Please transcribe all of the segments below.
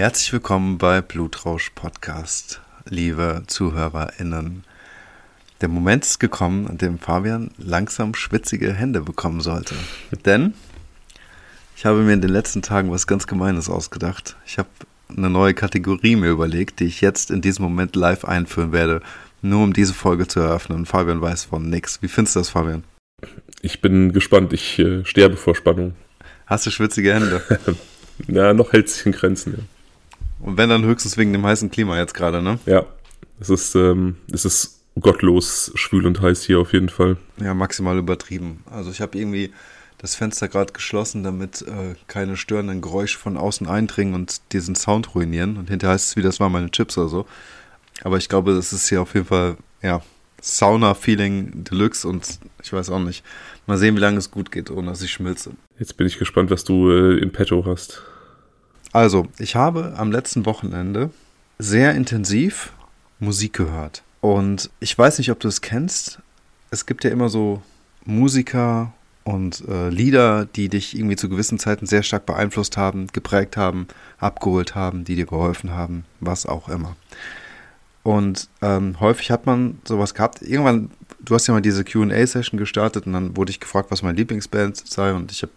Herzlich willkommen bei Blutrausch Podcast, liebe ZuhörerInnen. Der Moment ist gekommen, an dem Fabian langsam schwitzige Hände bekommen sollte. Denn ich habe mir in den letzten Tagen was ganz Gemeines ausgedacht. Ich habe eine neue Kategorie mir überlegt, die ich jetzt in diesem Moment live einführen werde, nur um diese Folge zu eröffnen. Und Fabian weiß von nix. Wie findest du das, Fabian? Ich bin gespannt. Ich äh, sterbe vor Spannung. Hast du schwitzige Hände? Na, noch hält sich in Grenzen. Ja. Und wenn dann höchstens wegen dem heißen Klima jetzt gerade, ne? Ja. Es ist, ähm, es ist gottlos schwül und heiß hier auf jeden Fall. Ja, maximal übertrieben. Also ich habe irgendwie das Fenster gerade geschlossen, damit äh, keine störenden Geräusche von außen eindringen und diesen Sound ruinieren. Und hinterher heißt es wie, das waren meine Chips oder so. Aber ich glaube, das ist hier auf jeden Fall, ja, Sauna-Feeling Deluxe und ich weiß auch nicht. Mal sehen, wie lange es gut geht, ohne dass ich schmilze. Jetzt bin ich gespannt, was du äh, in petto hast. Also, ich habe am letzten Wochenende sehr intensiv Musik gehört. Und ich weiß nicht, ob du es kennst. Es gibt ja immer so Musiker und äh, Lieder, die dich irgendwie zu gewissen Zeiten sehr stark beeinflusst haben, geprägt haben, abgeholt haben, die dir geholfen haben, was auch immer. Und ähm, häufig hat man sowas gehabt. Irgendwann, du hast ja mal diese QA-Session gestartet und dann wurde ich gefragt, was meine Lieblingsband sei und ich habe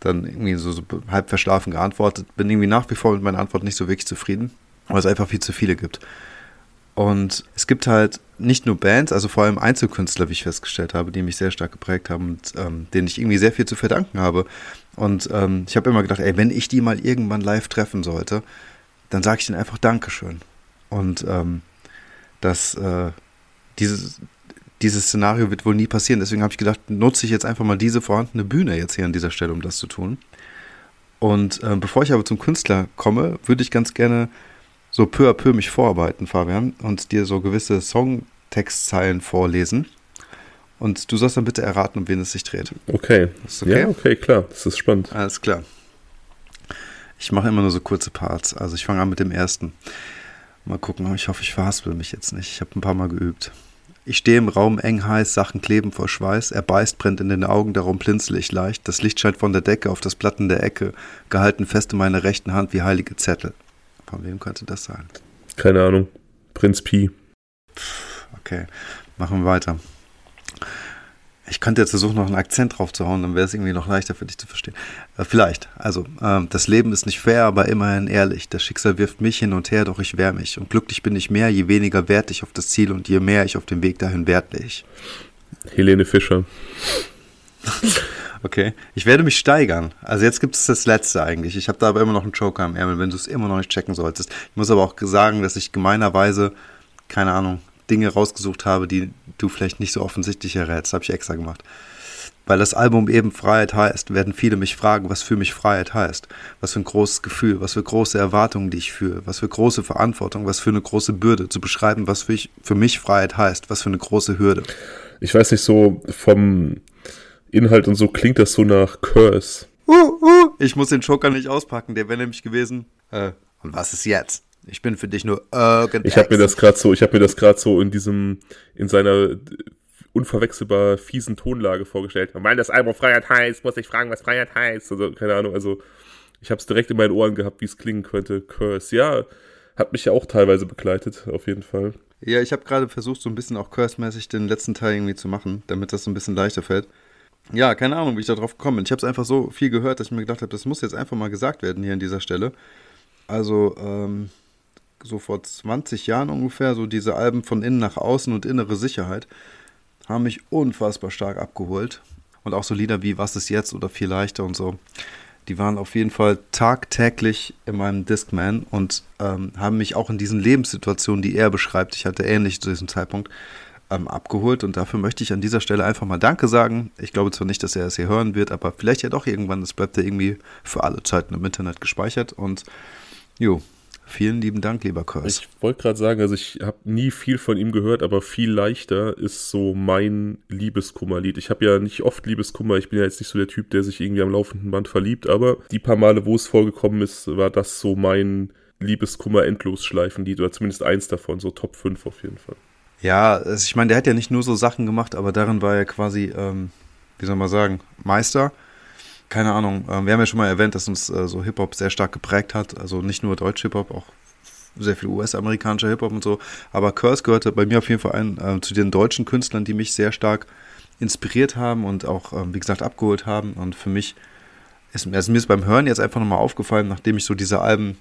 dann irgendwie so, so halb verschlafen geantwortet. Bin irgendwie nach wie vor mit meiner Antwort nicht so wirklich zufrieden, weil es einfach viel zu viele gibt. Und es gibt halt nicht nur Bands, also vor allem Einzelkünstler, wie ich festgestellt habe, die mich sehr stark geprägt haben und ähm, denen ich irgendwie sehr viel zu verdanken habe. Und ähm, ich habe immer gedacht, ey, wenn ich die mal irgendwann live treffen sollte, dann sage ich denen einfach Dankeschön. Und ähm, das, äh, dieses, dieses Szenario wird wohl nie passieren. Deswegen habe ich gedacht, nutze ich jetzt einfach mal diese vorhandene Bühne jetzt hier an dieser Stelle, um das zu tun. Und äh, bevor ich aber zum Künstler komme, würde ich ganz gerne so peu à peu mich vorarbeiten, Fabian, und dir so gewisse Songtextzeilen vorlesen. Und du sollst dann bitte erraten, um wen es sich dreht. Okay. okay. Ja, okay, klar. Das ist spannend. Alles klar. Ich mache immer nur so kurze Parts. Also ich fange an mit dem ersten. Mal gucken, ich hoffe, ich verhaspel mich jetzt nicht. Ich habe ein paar Mal geübt. Ich stehe im Raum eng heiß, Sachen kleben vor Schweiß. Er beißt, brennt in den Augen, darum blinzel ich leicht. Das Licht scheint von der Decke auf das Platten der Ecke, gehalten fest in meiner rechten Hand wie heilige Zettel. Von wem könnte das sein? Keine Ahnung. Prinz Pi. Okay, machen wir weiter. Ich könnte jetzt versuchen, noch einen Akzent drauf zu hauen, dann wäre es irgendwie noch leichter für dich zu verstehen. Äh, vielleicht. Also, äh, das Leben ist nicht fair, aber immerhin ehrlich. Das Schicksal wirft mich hin und her, doch ich wehr mich. Und glücklich bin ich mehr, je weniger wert ich auf das Ziel und je mehr ich auf dem Weg dahin wert ich. Helene Fischer. Okay. Ich werde mich steigern. Also jetzt gibt es das letzte eigentlich. Ich habe da aber immer noch einen Joker im Ärmel, wenn du es immer noch nicht checken solltest. Ich muss aber auch sagen, dass ich gemeinerweise, keine Ahnung, Dinge rausgesucht habe, die du vielleicht nicht so offensichtlich errätst. Habe ich extra gemacht. Weil das Album eben Freiheit heißt, werden viele mich fragen, was für mich Freiheit heißt. Was für ein großes Gefühl, was für große Erwartungen, die ich fühle, was für große Verantwortung, was für eine große Bürde, zu beschreiben, was für, ich, für mich Freiheit heißt, was für eine große Hürde. Ich weiß nicht, so vom Inhalt und so klingt das so nach Curse. Uh, uh, ich muss den Joker nicht auspacken, der wäre nämlich gewesen. Äh, und was ist jetzt? Ich bin für dich nur irgendein. Ich habe mir das gerade so, ich habe mir das gerade so in diesem, in seiner unverwechselbar fiesen Tonlage vorgestellt. Weil das Album Freiheit heißt, muss ich fragen, was Freiheit heißt. Also keine Ahnung. Also ich habe es direkt in meinen Ohren gehabt, wie es klingen könnte. Curse, ja, hat mich ja auch teilweise begleitet, auf jeden Fall. Ja, ich habe gerade versucht, so ein bisschen auch Curse-mäßig den letzten Teil irgendwie zu machen, damit das so ein bisschen leichter fällt. Ja, keine Ahnung, wie ich da drauf gekommen bin. Ich habe es einfach so viel gehört, dass ich mir gedacht habe, das muss jetzt einfach mal gesagt werden hier an dieser Stelle. Also, ähm, so vor 20 Jahren ungefähr, so diese Alben von innen nach außen und innere Sicherheit haben mich unfassbar stark abgeholt. Und auch so Lieder wie Was ist jetzt oder Viel leichter und so. Die waren auf jeden Fall tagtäglich in meinem Discman und ähm, haben mich auch in diesen Lebenssituationen, die er beschreibt, ich hatte ähnlich zu diesem Zeitpunkt, ähm, abgeholt und dafür möchte ich an dieser Stelle einfach mal Danke sagen. Ich glaube zwar nicht, dass er es hier hören wird, aber vielleicht ja doch irgendwann, das bleibt ja irgendwie für alle Zeiten im Internet gespeichert und jo, Vielen lieben Dank, lieber Kurs. Ich wollte gerade sagen, also ich habe nie viel von ihm gehört, aber viel leichter ist so mein Liebeskummerlied. Ich habe ja nicht oft Liebeskummer, ich bin ja jetzt nicht so der Typ, der sich irgendwie am laufenden Band verliebt, aber die paar Male, wo es vorgekommen ist, war das so mein Liebeskummer-Endlosschleifenlied oder zumindest eins davon, so Top 5 auf jeden Fall. Ja, ich meine, der hat ja nicht nur so Sachen gemacht, aber darin war er quasi, ähm, wie soll man sagen, Meister. Keine Ahnung, äh, wir haben ja schon mal erwähnt, dass uns äh, so Hip-Hop sehr stark geprägt hat. Also nicht nur deutsch Hip-Hop, auch sehr viel US-amerikanischer Hip-Hop und so. Aber Curse gehörte bei mir auf jeden Fall ein, äh, zu den deutschen Künstlern, die mich sehr stark inspiriert haben und auch, äh, wie gesagt, abgeholt haben. Und für mich ist, also mir ist beim Hören jetzt einfach nochmal aufgefallen, nachdem ich so diese Alben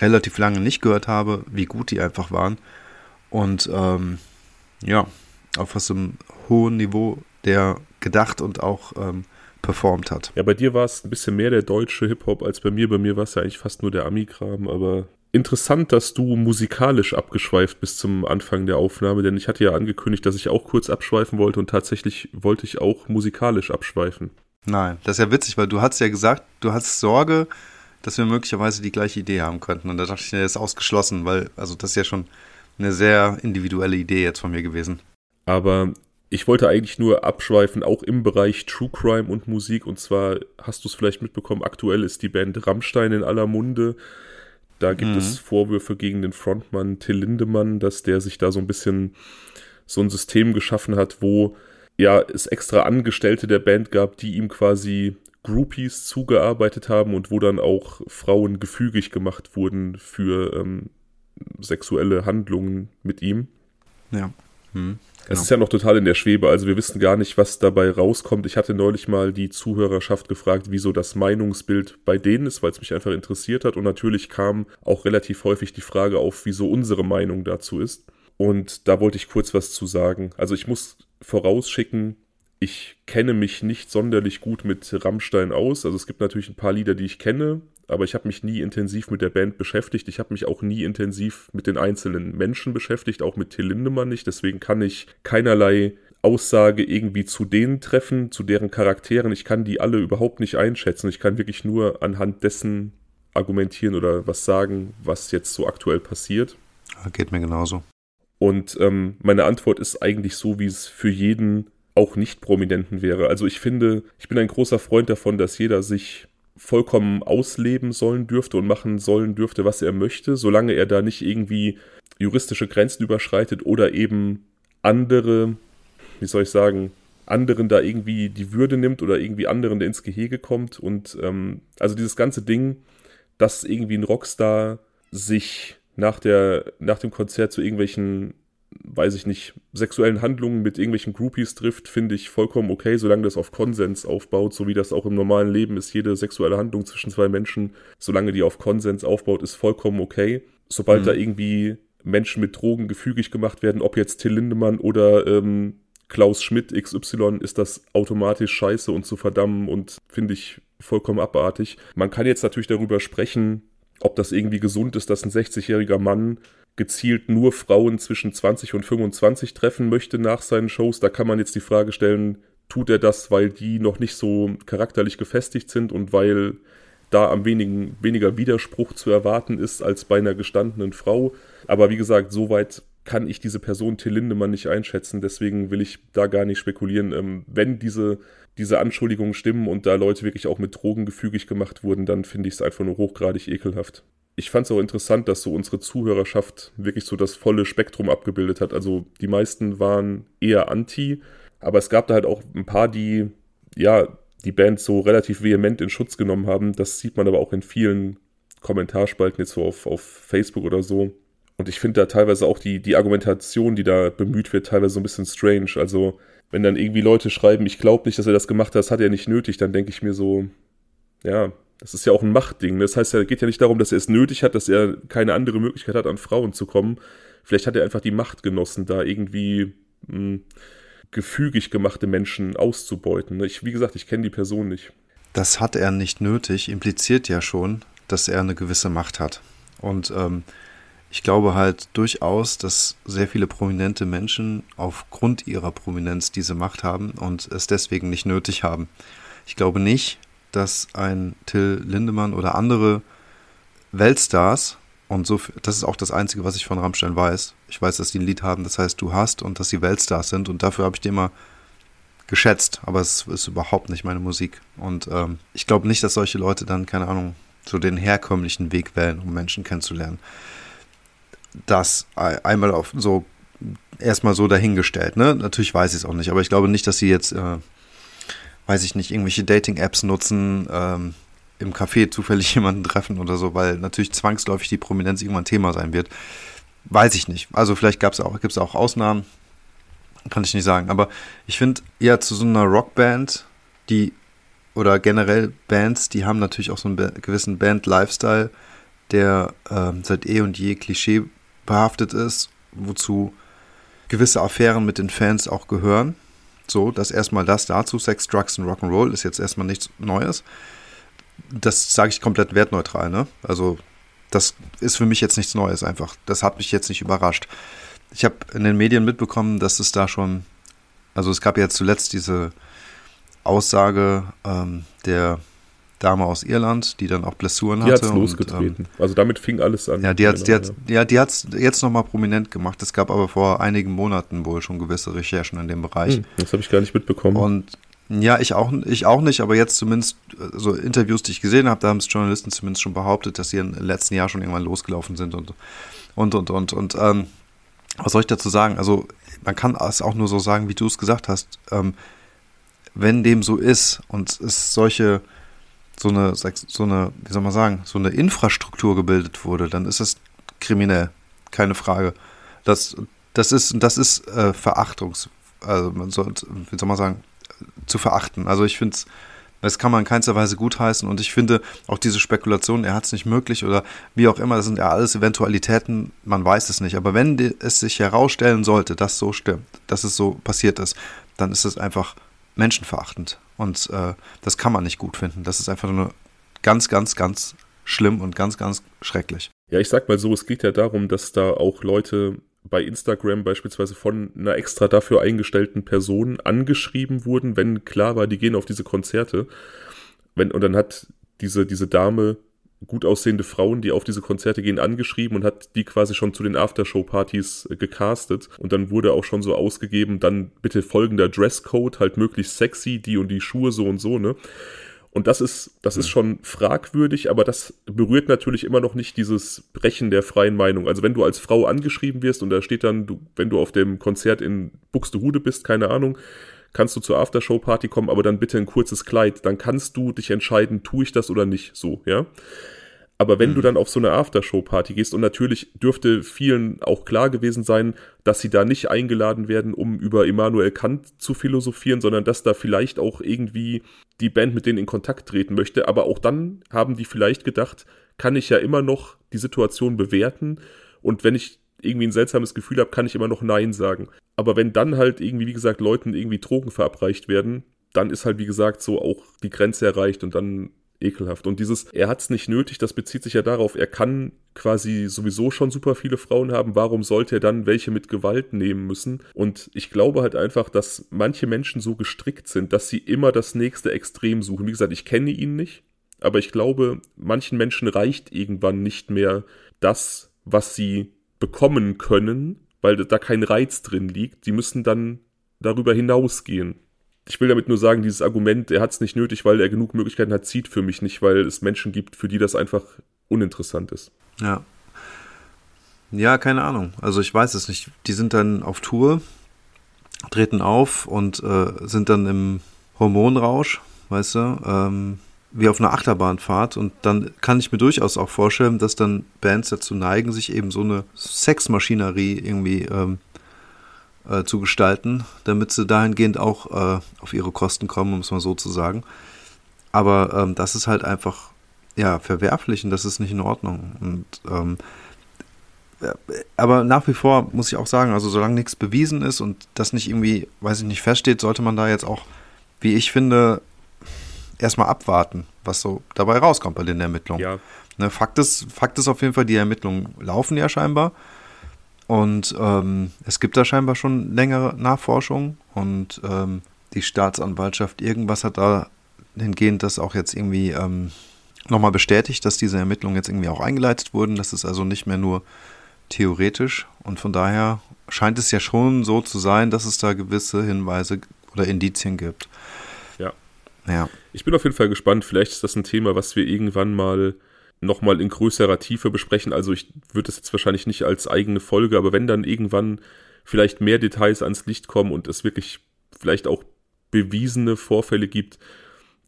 relativ lange nicht gehört habe, wie gut die einfach waren. Und ähm, ja, auf was einem hohen Niveau der gedacht und auch ähm, performt hat. Ja, bei dir war es ein bisschen mehr der deutsche Hip-Hop als bei mir. Bei mir war es ja eigentlich fast nur der Ami-Kram, aber interessant, dass du musikalisch abgeschweift bis zum Anfang der Aufnahme, denn ich hatte ja angekündigt, dass ich auch kurz abschweifen wollte und tatsächlich wollte ich auch musikalisch abschweifen. Nein, das ist ja witzig, weil du hast ja gesagt, du hast Sorge, dass wir möglicherweise die gleiche Idee haben könnten. Und da dachte ich, das ist ausgeschlossen, weil, also das ist ja schon eine sehr individuelle Idee jetzt von mir gewesen. Aber ich wollte eigentlich nur abschweifen, auch im Bereich True Crime und Musik. Und zwar hast du es vielleicht mitbekommen, aktuell ist die Band Rammstein in aller Munde. Da gibt mhm. es Vorwürfe gegen den Frontmann Till Lindemann, dass der sich da so ein bisschen so ein System geschaffen hat, wo ja es extra Angestellte der Band gab, die ihm quasi Groupies zugearbeitet haben und wo dann auch Frauen gefügig gemacht wurden für ähm, sexuelle Handlungen mit ihm. Ja. Hm. Genau. Es ist ja noch total in der Schwebe, also wir wissen gar nicht, was dabei rauskommt. Ich hatte neulich mal die Zuhörerschaft gefragt, wieso das Meinungsbild bei denen ist, weil es mich einfach interessiert hat. Und natürlich kam auch relativ häufig die Frage auf, wieso unsere Meinung dazu ist. Und da wollte ich kurz was zu sagen. Also ich muss vorausschicken, ich kenne mich nicht sonderlich gut mit Rammstein aus. Also es gibt natürlich ein paar Lieder, die ich kenne, aber ich habe mich nie intensiv mit der Band beschäftigt. Ich habe mich auch nie intensiv mit den einzelnen Menschen beschäftigt, auch mit Till Lindemann nicht. Deswegen kann ich keinerlei Aussage irgendwie zu denen treffen, zu deren Charakteren. Ich kann die alle überhaupt nicht einschätzen. Ich kann wirklich nur anhand dessen argumentieren oder was sagen, was jetzt so aktuell passiert. Geht mir genauso. Und ähm, meine Antwort ist eigentlich so, wie es für jeden auch nicht Prominenten wäre. Also ich finde, ich bin ein großer Freund davon, dass jeder sich vollkommen ausleben sollen dürfte und machen sollen dürfte, was er möchte, solange er da nicht irgendwie juristische Grenzen überschreitet oder eben andere, wie soll ich sagen, anderen da irgendwie die Würde nimmt oder irgendwie anderen ins Gehege kommt. Und ähm, also dieses ganze Ding, dass irgendwie ein Rockstar sich nach, der, nach dem Konzert zu irgendwelchen weiß ich nicht, sexuellen Handlungen mit irgendwelchen Groupies trifft, finde ich vollkommen okay, solange das auf Konsens aufbaut, so wie das auch im normalen Leben ist. Jede sexuelle Handlung zwischen zwei Menschen, solange die auf Konsens aufbaut, ist vollkommen okay. Sobald mhm. da irgendwie Menschen mit Drogen gefügig gemacht werden, ob jetzt Till Lindemann oder ähm, Klaus Schmidt XY, ist das automatisch scheiße und zu verdammen und finde ich vollkommen abartig. Man kann jetzt natürlich darüber sprechen, ob das irgendwie gesund ist, dass ein 60-jähriger Mann gezielt nur Frauen zwischen 20 und 25 treffen möchte nach seinen Shows. Da kann man jetzt die Frage stellen, tut er das, weil die noch nicht so charakterlich gefestigt sind und weil da am wenigen, weniger Widerspruch zu erwarten ist als bei einer gestandenen Frau. Aber wie gesagt, soweit kann ich diese Person Till Lindemann nicht einschätzen. Deswegen will ich da gar nicht spekulieren. Ähm, wenn diese, diese Anschuldigungen stimmen und da Leute wirklich auch mit Drogen gefügig gemacht wurden, dann finde ich es einfach nur hochgradig ekelhaft ich fand es auch interessant, dass so unsere Zuhörerschaft wirklich so das volle Spektrum abgebildet hat. Also die meisten waren eher anti, aber es gab da halt auch ein paar, die ja die Band so relativ vehement in Schutz genommen haben. Das sieht man aber auch in vielen Kommentarspalten jetzt so auf, auf Facebook oder so. Und ich finde da teilweise auch die, die Argumentation, die da bemüht wird, teilweise so ein bisschen strange. Also, wenn dann irgendwie Leute schreiben, ich glaube nicht, dass er das gemacht hat, das hat er nicht nötig, dann denke ich mir so, ja, das ist ja auch ein Machtding. Das heißt, es geht ja nicht darum, dass er es nötig hat, dass er keine andere Möglichkeit hat, an Frauen zu kommen. Vielleicht hat er einfach die Macht genossen, da irgendwie mh, hm, gefügig gemachte Menschen auszubeuten. Ich, wie gesagt, ich kenne die Person nicht. Das hat er nicht nötig, impliziert ja schon, dass er eine gewisse Macht hat. Und ähm, ich glaube halt durchaus, dass sehr viele prominente Menschen aufgrund ihrer Prominenz diese Macht haben und es deswegen nicht nötig haben. Ich glaube nicht, dass ein Till Lindemann oder andere Weltstars, und so, das ist auch das Einzige, was ich von Rammstein weiß. Ich weiß, dass die ein Lied haben, das heißt Du hast und dass sie Weltstars sind und dafür habe ich die immer geschätzt, aber es ist überhaupt nicht meine Musik. Und ähm, ich glaube nicht, dass solche Leute dann, keine Ahnung, so den herkömmlichen Weg wählen, um Menschen kennenzulernen. Das einmal auf so erstmal so dahingestellt, ne? Natürlich weiß ich es auch nicht, aber ich glaube nicht, dass sie jetzt äh, weiß ich nicht, irgendwelche Dating-Apps nutzen, ähm, im Café zufällig jemanden treffen oder so, weil natürlich zwangsläufig die Prominenz irgendwann Thema sein wird. Weiß ich nicht. Also vielleicht gibt es auch Ausnahmen, kann ich nicht sagen. Aber ich finde eher zu so einer Rockband, die oder generell Bands, die haben natürlich auch so einen gewissen Band-Lifestyle, der ähm, seit eh und je Klischee behaftet ist, wozu gewisse Affären mit den Fans auch gehören. So, das erstmal das dazu. Sex, Drugs und Rock'n'Roll ist jetzt erstmal nichts Neues. Das sage ich komplett wertneutral, ne? Also, das ist für mich jetzt nichts Neues einfach. Das hat mich jetzt nicht überrascht. Ich habe in den Medien mitbekommen, dass es da schon, also es gab ja zuletzt diese Aussage ähm, der Dame aus Irland, die dann auch Blessuren die hatte. Die hat losgetreten. Und, ähm, also damit fing alles an. Ja, die hat genau, die hat, ja. ja, jetzt nochmal prominent gemacht. Es gab aber vor einigen Monaten wohl schon gewisse Recherchen in dem Bereich. Hm, das habe ich gar nicht mitbekommen. Und ja, ich auch, ich auch nicht, aber jetzt zumindest so Interviews, die ich gesehen habe, da haben es Journalisten zumindest schon behauptet, dass sie im letzten Jahr schon irgendwann losgelaufen sind und und und und und ähm, was soll ich dazu sagen? Also man kann es auch nur so sagen, wie du es gesagt hast. Ähm, wenn dem so ist und es solche, so eine, so eine, wie soll man sagen, so eine Infrastruktur gebildet wurde, dann ist es kriminell, keine Frage. Das, das ist, das ist äh, Verachtungs, also man soll, wie soll man sagen, zu verachten. Also ich finde es, das kann man in keinster Weise gutheißen und ich finde auch diese Spekulation, er hat es nicht möglich oder wie auch immer, das sind ja alles Eventualitäten, man weiß es nicht. Aber wenn es sich herausstellen sollte, dass so stimmt, dass es so passiert ist, dann ist es einfach menschenverachtend. Und äh, das kann man nicht gut finden. Das ist einfach nur ganz, ganz, ganz schlimm und ganz, ganz schrecklich. Ja, ich sag mal so, es geht ja darum, dass da auch Leute bei Instagram beispielsweise von einer extra dafür eingestellten Person angeschrieben wurden, wenn klar war, die gehen auf diese Konzerte. Wenn, und dann hat diese, diese Dame gut aussehende Frauen, die auf diese Konzerte gehen, angeschrieben und hat die quasi schon zu den Aftershow-Partys äh, gecastet. Und dann wurde auch schon so ausgegeben, dann bitte folgender Dresscode, halt möglichst sexy, die und die Schuhe so und so, ne? Und das ist, das ist schon fragwürdig, aber das berührt natürlich immer noch nicht dieses Brechen der freien Meinung. Also wenn du als Frau angeschrieben wirst und da steht dann, du, wenn du auf dem Konzert in Buxtehude bist, keine Ahnung, kannst du zur Aftershow-Party kommen, aber dann bitte ein kurzes Kleid. Dann kannst du dich entscheiden, tue ich das oder nicht, so, ja. Aber wenn mhm. du dann auf so eine Aftershow-Party gehst, und natürlich dürfte vielen auch klar gewesen sein, dass sie da nicht eingeladen werden, um über Immanuel Kant zu philosophieren, sondern dass da vielleicht auch irgendwie die Band mit denen in Kontakt treten möchte. Aber auch dann haben die vielleicht gedacht, kann ich ja immer noch die Situation bewerten. Und wenn ich irgendwie ein seltsames Gefühl habe, kann ich immer noch Nein sagen. Aber wenn dann halt irgendwie, wie gesagt, Leuten irgendwie Drogen verabreicht werden, dann ist halt, wie gesagt, so auch die Grenze erreicht und dann ekelhaft. Und dieses, er hat es nicht nötig, das bezieht sich ja darauf, er kann quasi sowieso schon super viele Frauen haben, warum sollte er dann welche mit Gewalt nehmen müssen? Und ich glaube halt einfach, dass manche Menschen so gestrickt sind, dass sie immer das nächste Extrem suchen. Wie gesagt, ich kenne ihn nicht, aber ich glaube, manchen Menschen reicht irgendwann nicht mehr das, was sie bekommen können, weil da kein Reiz drin liegt. Die müssen dann darüber hinausgehen. Ich will damit nur sagen, dieses Argument, er hat es nicht nötig, weil er genug Möglichkeiten hat, zieht für mich nicht, weil es Menschen gibt, für die das einfach uninteressant ist. Ja. Ja, keine Ahnung. Also ich weiß es nicht. Die sind dann auf Tour, treten auf und äh, sind dann im Hormonrausch, weißt du? Ähm, wie auf einer Achterbahnfahrt und dann kann ich mir durchaus auch vorstellen, dass dann Bands dazu neigen, sich eben so eine Sexmaschinerie irgendwie ähm, äh, zu gestalten, damit sie dahingehend auch äh, auf ihre Kosten kommen, um es mal so zu sagen. Aber ähm, das ist halt einfach ja verwerflich und das ist nicht in Ordnung. Und ähm, aber nach wie vor muss ich auch sagen, also solange nichts bewiesen ist und das nicht irgendwie, weiß ich nicht, feststeht, sollte man da jetzt auch, wie ich finde, erstmal abwarten, was so dabei rauskommt bei den Ermittlungen. Ja. Ne, Fakt, ist, Fakt ist auf jeden Fall, die Ermittlungen laufen ja scheinbar. Und ähm, es gibt da scheinbar schon längere Nachforschungen und ähm, die Staatsanwaltschaft irgendwas hat da hingehend das auch jetzt irgendwie ähm, nochmal bestätigt, dass diese Ermittlungen jetzt irgendwie auch eingeleitet wurden. Das ist also nicht mehr nur theoretisch und von daher scheint es ja schon so zu sein, dass es da gewisse Hinweise oder Indizien gibt. Ja. Ich bin auf jeden Fall gespannt. Vielleicht ist das ein Thema, was wir irgendwann mal nochmal in größerer Tiefe besprechen. Also ich würde es jetzt wahrscheinlich nicht als eigene Folge, aber wenn dann irgendwann vielleicht mehr Details ans Licht kommen und es wirklich vielleicht auch bewiesene Vorfälle gibt,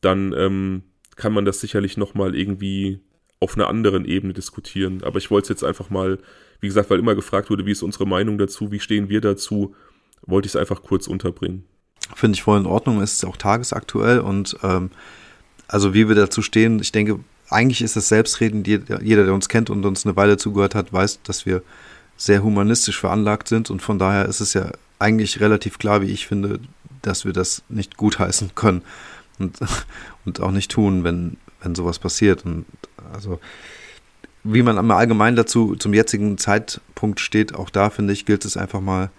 dann ähm, kann man das sicherlich nochmal irgendwie auf einer anderen Ebene diskutieren. Aber ich wollte es jetzt einfach mal, wie gesagt, weil immer gefragt wurde, wie ist unsere Meinung dazu, wie stehen wir dazu, wollte ich es einfach kurz unterbringen. Finde ich voll in Ordnung, ist auch tagesaktuell und ähm, also wie wir dazu stehen, ich denke, eigentlich ist das Selbstreden, jeder, der uns kennt und uns eine Weile zugehört hat, weiß, dass wir sehr humanistisch veranlagt sind und von daher ist es ja eigentlich relativ klar, wie ich finde, dass wir das nicht gutheißen können und, und auch nicht tun, wenn, wenn sowas passiert. Und also wie man im Allgemeinen dazu zum jetzigen Zeitpunkt steht, auch da finde ich, gilt es einfach mal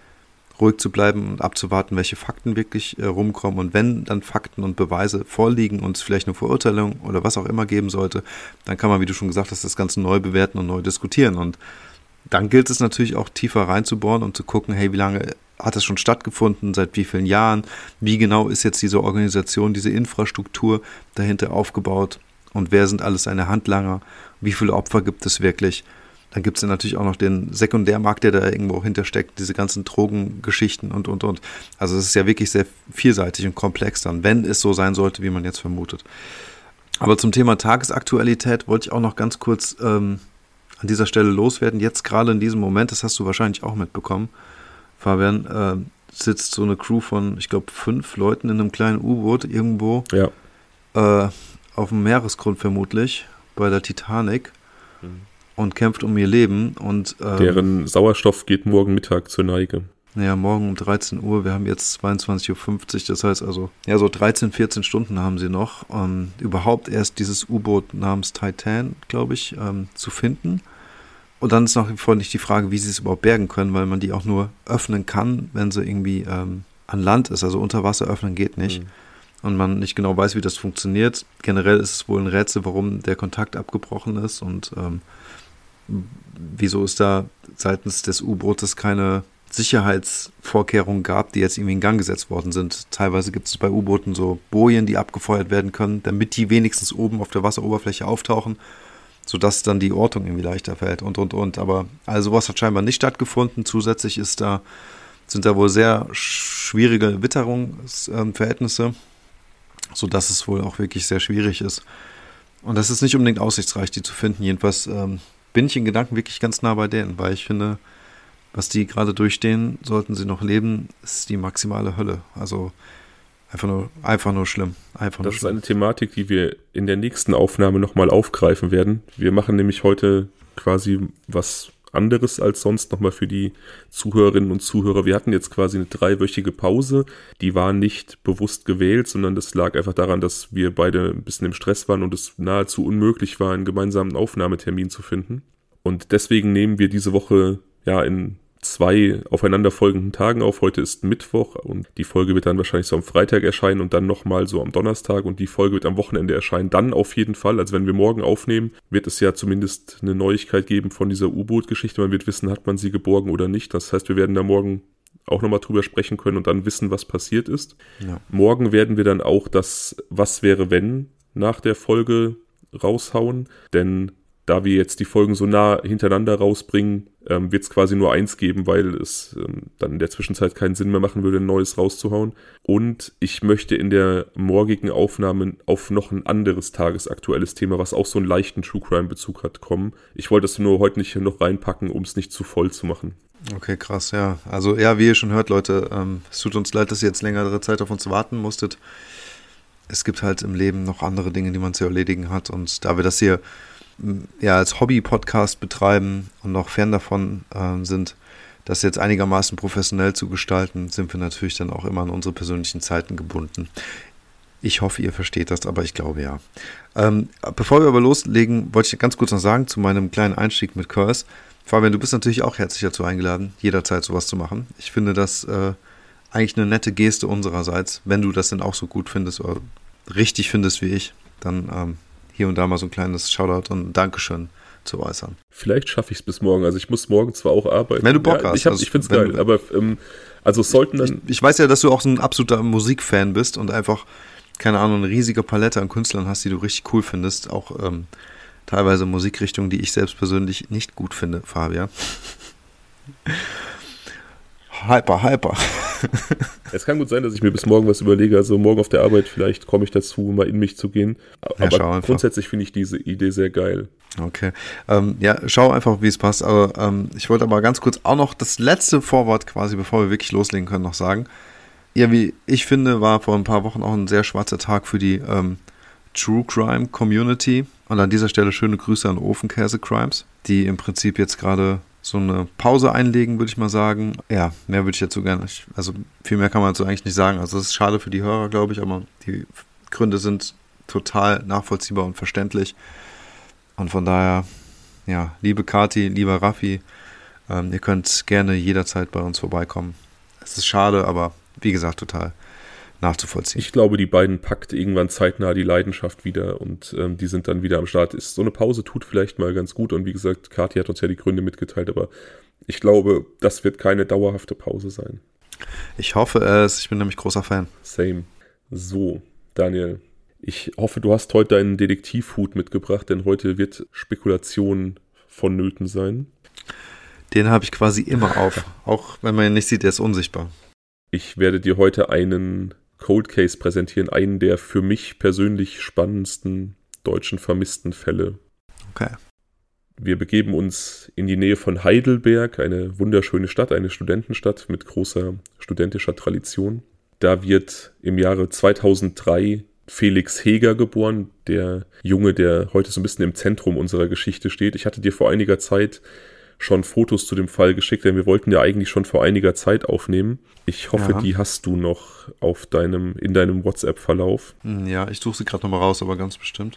ruhig zu bleiben und abzuwarten, welche Fakten wirklich äh, rumkommen. Und wenn dann Fakten und Beweise vorliegen und es vielleicht eine Verurteilung oder was auch immer geben sollte, dann kann man, wie du schon gesagt hast, das Ganze neu bewerten und neu diskutieren. Und dann gilt es natürlich auch tiefer reinzubohren und zu gucken, hey, wie lange hat das schon stattgefunden, seit wie vielen Jahren, wie genau ist jetzt diese Organisation, diese Infrastruktur dahinter aufgebaut und wer sind alles seine Handlanger, wie viele Opfer gibt es wirklich. Dann gibt es ja natürlich auch noch den Sekundärmarkt, der da irgendwo hintersteckt, diese ganzen Drogengeschichten und, und, und. Also es ist ja wirklich sehr vielseitig und komplex dann, wenn es so sein sollte, wie man jetzt vermutet. Aber zum Thema Tagesaktualität wollte ich auch noch ganz kurz ähm, an dieser Stelle loswerden. Jetzt gerade in diesem Moment, das hast du wahrscheinlich auch mitbekommen, Fabian, äh, sitzt so eine Crew von, ich glaube, fünf Leuten in einem kleinen U-Boot irgendwo ja. äh, auf dem Meeresgrund vermutlich, bei der Titanic. Und kämpft um ihr Leben. Und, ähm, Deren Sauerstoff geht morgen Mittag zur Neige. Ja, morgen um 13 Uhr. Wir haben jetzt 22.50 Uhr. Das heißt also, ja, so 13, 14 Stunden haben sie noch, ähm, überhaupt erst dieses U-Boot namens Titan, glaube ich, ähm, zu finden. Und dann ist nach wie vor nicht die Frage, wie sie es überhaupt bergen können, weil man die auch nur öffnen kann, wenn sie irgendwie ähm, an Land ist. Also unter Wasser öffnen geht nicht. Mhm. Und man nicht genau weiß, wie das funktioniert. Generell ist es wohl ein Rätsel, warum der Kontakt abgebrochen ist und ähm, wieso es da seitens des U-Bootes keine Sicherheitsvorkehrungen gab, die jetzt irgendwie in Gang gesetzt worden sind. Teilweise gibt es bei U-Booten so Bojen, die abgefeuert werden können, damit die wenigstens oben auf der Wasseroberfläche auftauchen sodass dann die Ortung irgendwie leichter fällt und und und. Aber also sowas hat scheinbar nicht stattgefunden. Zusätzlich ist da, sind da wohl sehr schwierige Witterungsverhältnisse, sodass es wohl auch wirklich sehr schwierig ist. Und das ist nicht unbedingt aussichtsreich, die zu finden. Jedenfalls ähm, bin ich in Gedanken wirklich ganz nah bei denen, weil ich finde, was die gerade durchstehen, sollten sie noch leben, ist die maximale Hölle. Also Einfach nur, einfach nur schlimm. Einfach das ist schlimm. eine Thematik, die wir in der nächsten Aufnahme nochmal aufgreifen werden. Wir machen nämlich heute quasi was anderes als sonst nochmal für die Zuhörerinnen und Zuhörer. Wir hatten jetzt quasi eine dreiwöchige Pause. Die war nicht bewusst gewählt, sondern das lag einfach daran, dass wir beide ein bisschen im Stress waren und es nahezu unmöglich war, einen gemeinsamen Aufnahmetermin zu finden. Und deswegen nehmen wir diese Woche ja in zwei aufeinanderfolgenden Tagen auf. Heute ist Mittwoch und die Folge wird dann wahrscheinlich so am Freitag erscheinen und dann nochmal so am Donnerstag und die Folge wird am Wochenende erscheinen. Dann auf jeden Fall, also wenn wir morgen aufnehmen, wird es ja zumindest eine Neuigkeit geben von dieser U-Boot-Geschichte. Man wird wissen, hat man sie geborgen oder nicht. Das heißt, wir werden da morgen auch nochmal drüber sprechen können und dann wissen, was passiert ist. Ja. Morgen werden wir dann auch das Was wäre wenn nach der Folge raushauen, denn da wir jetzt die Folgen so nah hintereinander rausbringen, ähm, wird es quasi nur eins geben, weil es ähm, dann in der Zwischenzeit keinen Sinn mehr machen würde, ein neues rauszuhauen. Und ich möchte in der morgigen Aufnahme auf noch ein anderes tagesaktuelles Thema, was auch so einen leichten True Crime-Bezug hat, kommen. Ich wollte das nur heute nicht noch reinpacken, um es nicht zu voll zu machen. Okay, krass, ja. Also ja, wie ihr schon hört, Leute, ähm, es tut uns leid, dass ihr jetzt längere Zeit auf uns warten musstet. Es gibt halt im Leben noch andere Dinge, die man zu erledigen hat. Und da wir das hier ja, als Hobby-Podcast betreiben und noch fern davon äh, sind, das jetzt einigermaßen professionell zu gestalten, sind wir natürlich dann auch immer an unsere persönlichen Zeiten gebunden. Ich hoffe, ihr versteht das, aber ich glaube ja. Ähm, bevor wir aber loslegen, wollte ich ganz kurz noch sagen zu meinem kleinen Einstieg mit Curse. Fabian, du bist natürlich auch herzlich dazu eingeladen, jederzeit sowas zu machen. Ich finde das äh, eigentlich eine nette Geste unsererseits. Wenn du das denn auch so gut findest oder richtig findest wie ich, dann ähm, hier und da mal so ein kleines Shoutout und Dankeschön zu äußern. Vielleicht schaffe ich es bis morgen. Also ich muss morgen zwar auch arbeiten. Wenn du Bock ja, hast. Ich, also ich finde es geil, aber ähm, also sollten dann. Ich, ich, weiß ja, dass du auch so ein absoluter Musikfan bist und einfach, keine Ahnung, eine riesige Palette an Künstlern hast, die du richtig cool findest. Auch ähm, teilweise Musikrichtungen, die ich selbst persönlich nicht gut finde, Fabian. hyper, hyper. es kann gut sein, dass ich mir bis morgen was überlege. Also morgen auf der Arbeit vielleicht komme ich dazu, mal in mich zu gehen. Aber ja, grundsätzlich finde ich diese Idee sehr geil. Okay. Ähm, ja, schau einfach, wie es passt. Aber ähm, ich wollte aber ganz kurz auch noch das letzte Vorwort quasi, bevor wir wirklich loslegen können, noch sagen. Ja, wie ich finde, war vor ein paar Wochen auch ein sehr schwarzer Tag für die ähm, True Crime Community. Und an dieser Stelle schöne Grüße an Ofenkäse Crimes, die im Prinzip jetzt gerade so eine Pause einlegen, würde ich mal sagen. Ja, mehr würde ich dazu gerne. also viel mehr kann man dazu eigentlich nicht sagen. Also es ist schade für die Hörer, glaube ich, aber die Gründe sind total nachvollziehbar und verständlich. Und von daher, ja, liebe Kati, lieber Raffi, ähm, ihr könnt gerne jederzeit bei uns vorbeikommen. Es ist schade, aber wie gesagt, total nachzuvollziehen. Ich glaube, die beiden packt irgendwann zeitnah die Leidenschaft wieder und ähm, die sind dann wieder am Start. Ist, so eine Pause tut vielleicht mal ganz gut und wie gesagt, Kathi hat uns ja die Gründe mitgeteilt, aber ich glaube, das wird keine dauerhafte Pause sein. Ich hoffe es, ich bin nämlich großer Fan. Same. So, Daniel, ich hoffe, du hast heute deinen Detektivhut mitgebracht, denn heute wird Spekulation vonnöten sein. Den habe ich quasi immer auf, auch wenn man ihn nicht sieht, der ist unsichtbar. Ich werde dir heute einen Cold Case präsentieren, einen der für mich persönlich spannendsten deutschen vermissten Fälle. Okay. Wir begeben uns in die Nähe von Heidelberg, eine wunderschöne Stadt, eine Studentenstadt mit großer studentischer Tradition. Da wird im Jahre 2003 Felix Heger geboren, der Junge, der heute so ein bisschen im Zentrum unserer Geschichte steht. Ich hatte dir vor einiger Zeit schon Fotos zu dem Fall geschickt, denn wir wollten ja eigentlich schon vor einiger Zeit aufnehmen. Ich hoffe, ja. die hast du noch auf deinem, in deinem WhatsApp-Verlauf. Hm, ja, ich suche sie gerade nochmal raus, aber ganz bestimmt.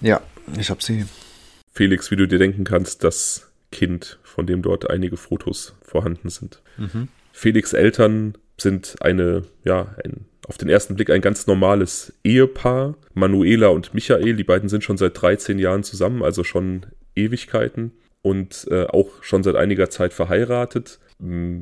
Ja, ich habe sie. Felix, wie du dir denken kannst, das Kind, von dem dort einige Fotos vorhanden sind. Mhm. Felix Eltern sind eine, ja, ein, auf den ersten Blick ein ganz normales Ehepaar. Manuela und Michael, die beiden sind schon seit 13 Jahren zusammen, also schon Ewigkeiten und äh, auch schon seit einiger Zeit verheiratet.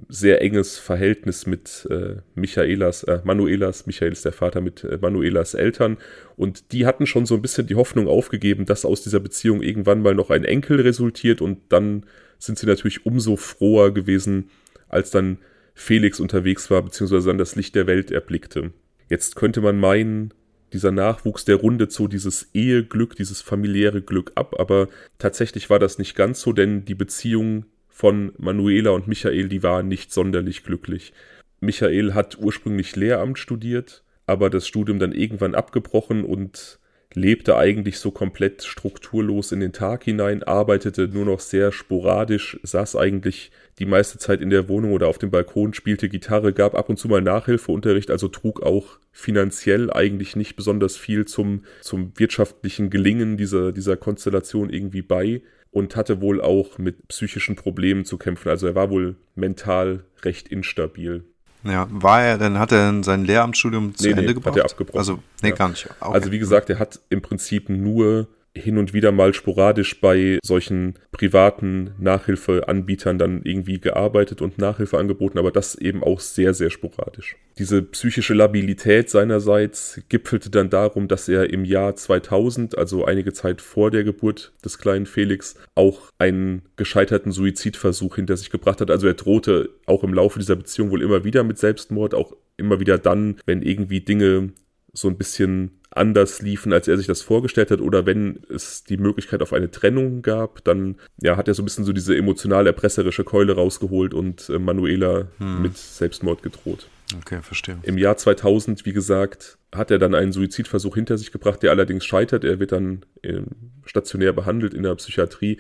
Sehr enges Verhältnis mit äh, Michaelas, äh, Manuelas, Michael ist der Vater mit äh, Manuelas Eltern. Und die hatten schon so ein bisschen die Hoffnung aufgegeben, dass aus dieser Beziehung irgendwann mal noch ein Enkel resultiert. Und dann sind sie natürlich umso froher gewesen, als dann Felix unterwegs war, beziehungsweise dann das Licht der Welt erblickte. Jetzt könnte man meinen, dieser Nachwuchs, der rundet so dieses Eheglück, dieses familiäre Glück ab, aber tatsächlich war das nicht ganz so, denn die Beziehung von Manuela und Michael, die war nicht sonderlich glücklich. Michael hat ursprünglich Lehramt studiert, aber das Studium dann irgendwann abgebrochen und lebte eigentlich so komplett strukturlos in den Tag hinein, arbeitete nur noch sehr sporadisch, saß eigentlich die meiste Zeit in der Wohnung oder auf dem Balkon, spielte Gitarre, gab ab und zu mal Nachhilfeunterricht, also trug auch finanziell eigentlich nicht besonders viel zum, zum wirtschaftlichen Gelingen dieser, dieser Konstellation irgendwie bei und hatte wohl auch mit psychischen Problemen zu kämpfen. Also er war wohl mental recht instabil. Ja, war er, dann hat er sein Lehramtsstudium zu nee, Ende nee, gebracht? Hat er abgebrochen. Also, nee, ja. gar nicht. Okay. Also wie gesagt, er hat im Prinzip nur hin und wieder mal sporadisch bei solchen privaten Nachhilfeanbietern dann irgendwie gearbeitet und Nachhilfe angeboten, aber das eben auch sehr, sehr sporadisch. Diese psychische Labilität seinerseits gipfelte dann darum, dass er im Jahr 2000, also einige Zeit vor der Geburt des kleinen Felix, auch einen gescheiterten Suizidversuch hinter sich gebracht hat. Also er drohte auch im Laufe dieser Beziehung wohl immer wieder mit Selbstmord, auch immer wieder dann, wenn irgendwie Dinge so ein bisschen anders liefen, als er sich das vorgestellt hat, oder wenn es die Möglichkeit auf eine Trennung gab, dann ja, hat er so ein bisschen so diese emotional erpresserische Keule rausgeholt und äh, Manuela hm. mit Selbstmord gedroht. Okay, verstehe. Im Jahr 2000, wie gesagt, hat er dann einen Suizidversuch hinter sich gebracht, der allerdings scheitert. Er wird dann äh, stationär behandelt in der Psychiatrie.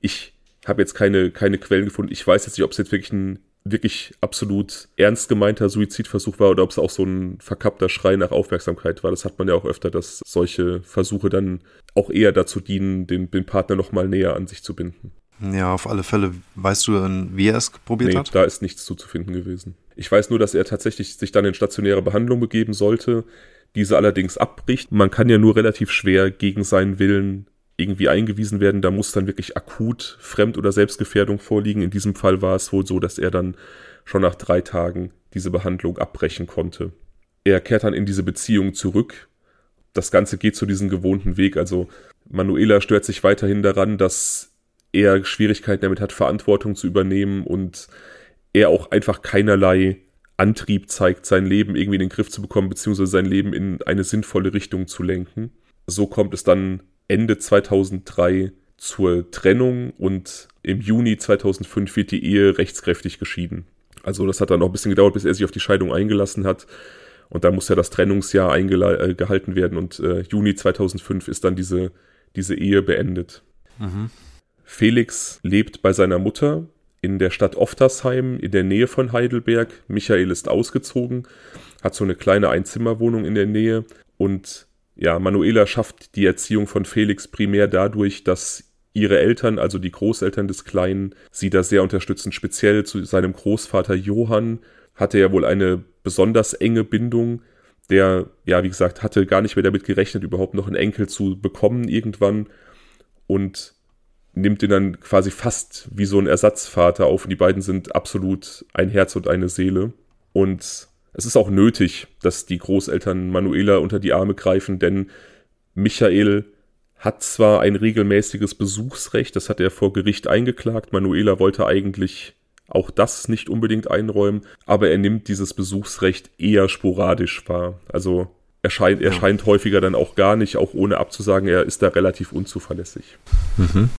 Ich habe jetzt keine, keine Quellen gefunden. Ich weiß jetzt nicht, ob es jetzt wirklich ein wirklich absolut ernst gemeinter Suizidversuch war oder ob es auch so ein verkappter Schrei nach Aufmerksamkeit war. Das hat man ja auch öfter, dass solche Versuche dann auch eher dazu dienen, den, den Partner nochmal näher an sich zu binden. Ja, auf alle Fälle. Weißt du, wie er es probiert nee, hat? Da ist nichts zuzufinden gewesen. Ich weiß nur, dass er tatsächlich sich dann in stationäre Behandlung begeben sollte, diese allerdings abbricht. Man kann ja nur relativ schwer gegen seinen Willen irgendwie eingewiesen werden. Da muss dann wirklich akut Fremd- oder Selbstgefährdung vorliegen. In diesem Fall war es wohl so, dass er dann schon nach drei Tagen diese Behandlung abbrechen konnte. Er kehrt dann in diese Beziehung zurück. Das Ganze geht zu diesem gewohnten Weg. Also Manuela stört sich weiterhin daran, dass er Schwierigkeiten damit hat, Verantwortung zu übernehmen und er auch einfach keinerlei Antrieb zeigt, sein Leben irgendwie in den Griff zu bekommen, beziehungsweise sein Leben in eine sinnvolle Richtung zu lenken. So kommt es dann Ende 2003 zur Trennung und im Juni 2005 wird die Ehe rechtskräftig geschieden. Also das hat dann noch ein bisschen gedauert, bis er sich auf die Scheidung eingelassen hat. Und dann muss ja das Trennungsjahr eingehalten äh, werden und äh, Juni 2005 ist dann diese, diese Ehe beendet. Mhm. Felix lebt bei seiner Mutter in der Stadt Oftersheim in der Nähe von Heidelberg. Michael ist ausgezogen, hat so eine kleine Einzimmerwohnung in der Nähe und ja, Manuela schafft die Erziehung von Felix primär dadurch, dass ihre Eltern, also die Großeltern des Kleinen, sie da sehr unterstützen. Speziell zu seinem Großvater Johann hatte er wohl eine besonders enge Bindung. Der, ja, wie gesagt, hatte gar nicht mehr damit gerechnet, überhaupt noch einen Enkel zu bekommen irgendwann. Und nimmt ihn dann quasi fast wie so ein Ersatzvater auf. Und die beiden sind absolut ein Herz und eine Seele. Und es ist auch nötig, dass die Großeltern Manuela unter die Arme greifen, denn Michael hat zwar ein regelmäßiges Besuchsrecht, das hat er vor Gericht eingeklagt. Manuela wollte eigentlich auch das nicht unbedingt einräumen, aber er nimmt dieses Besuchsrecht eher sporadisch wahr. Also er scheint, er scheint häufiger dann auch gar nicht, auch ohne abzusagen, er ist da relativ unzuverlässig. Mhm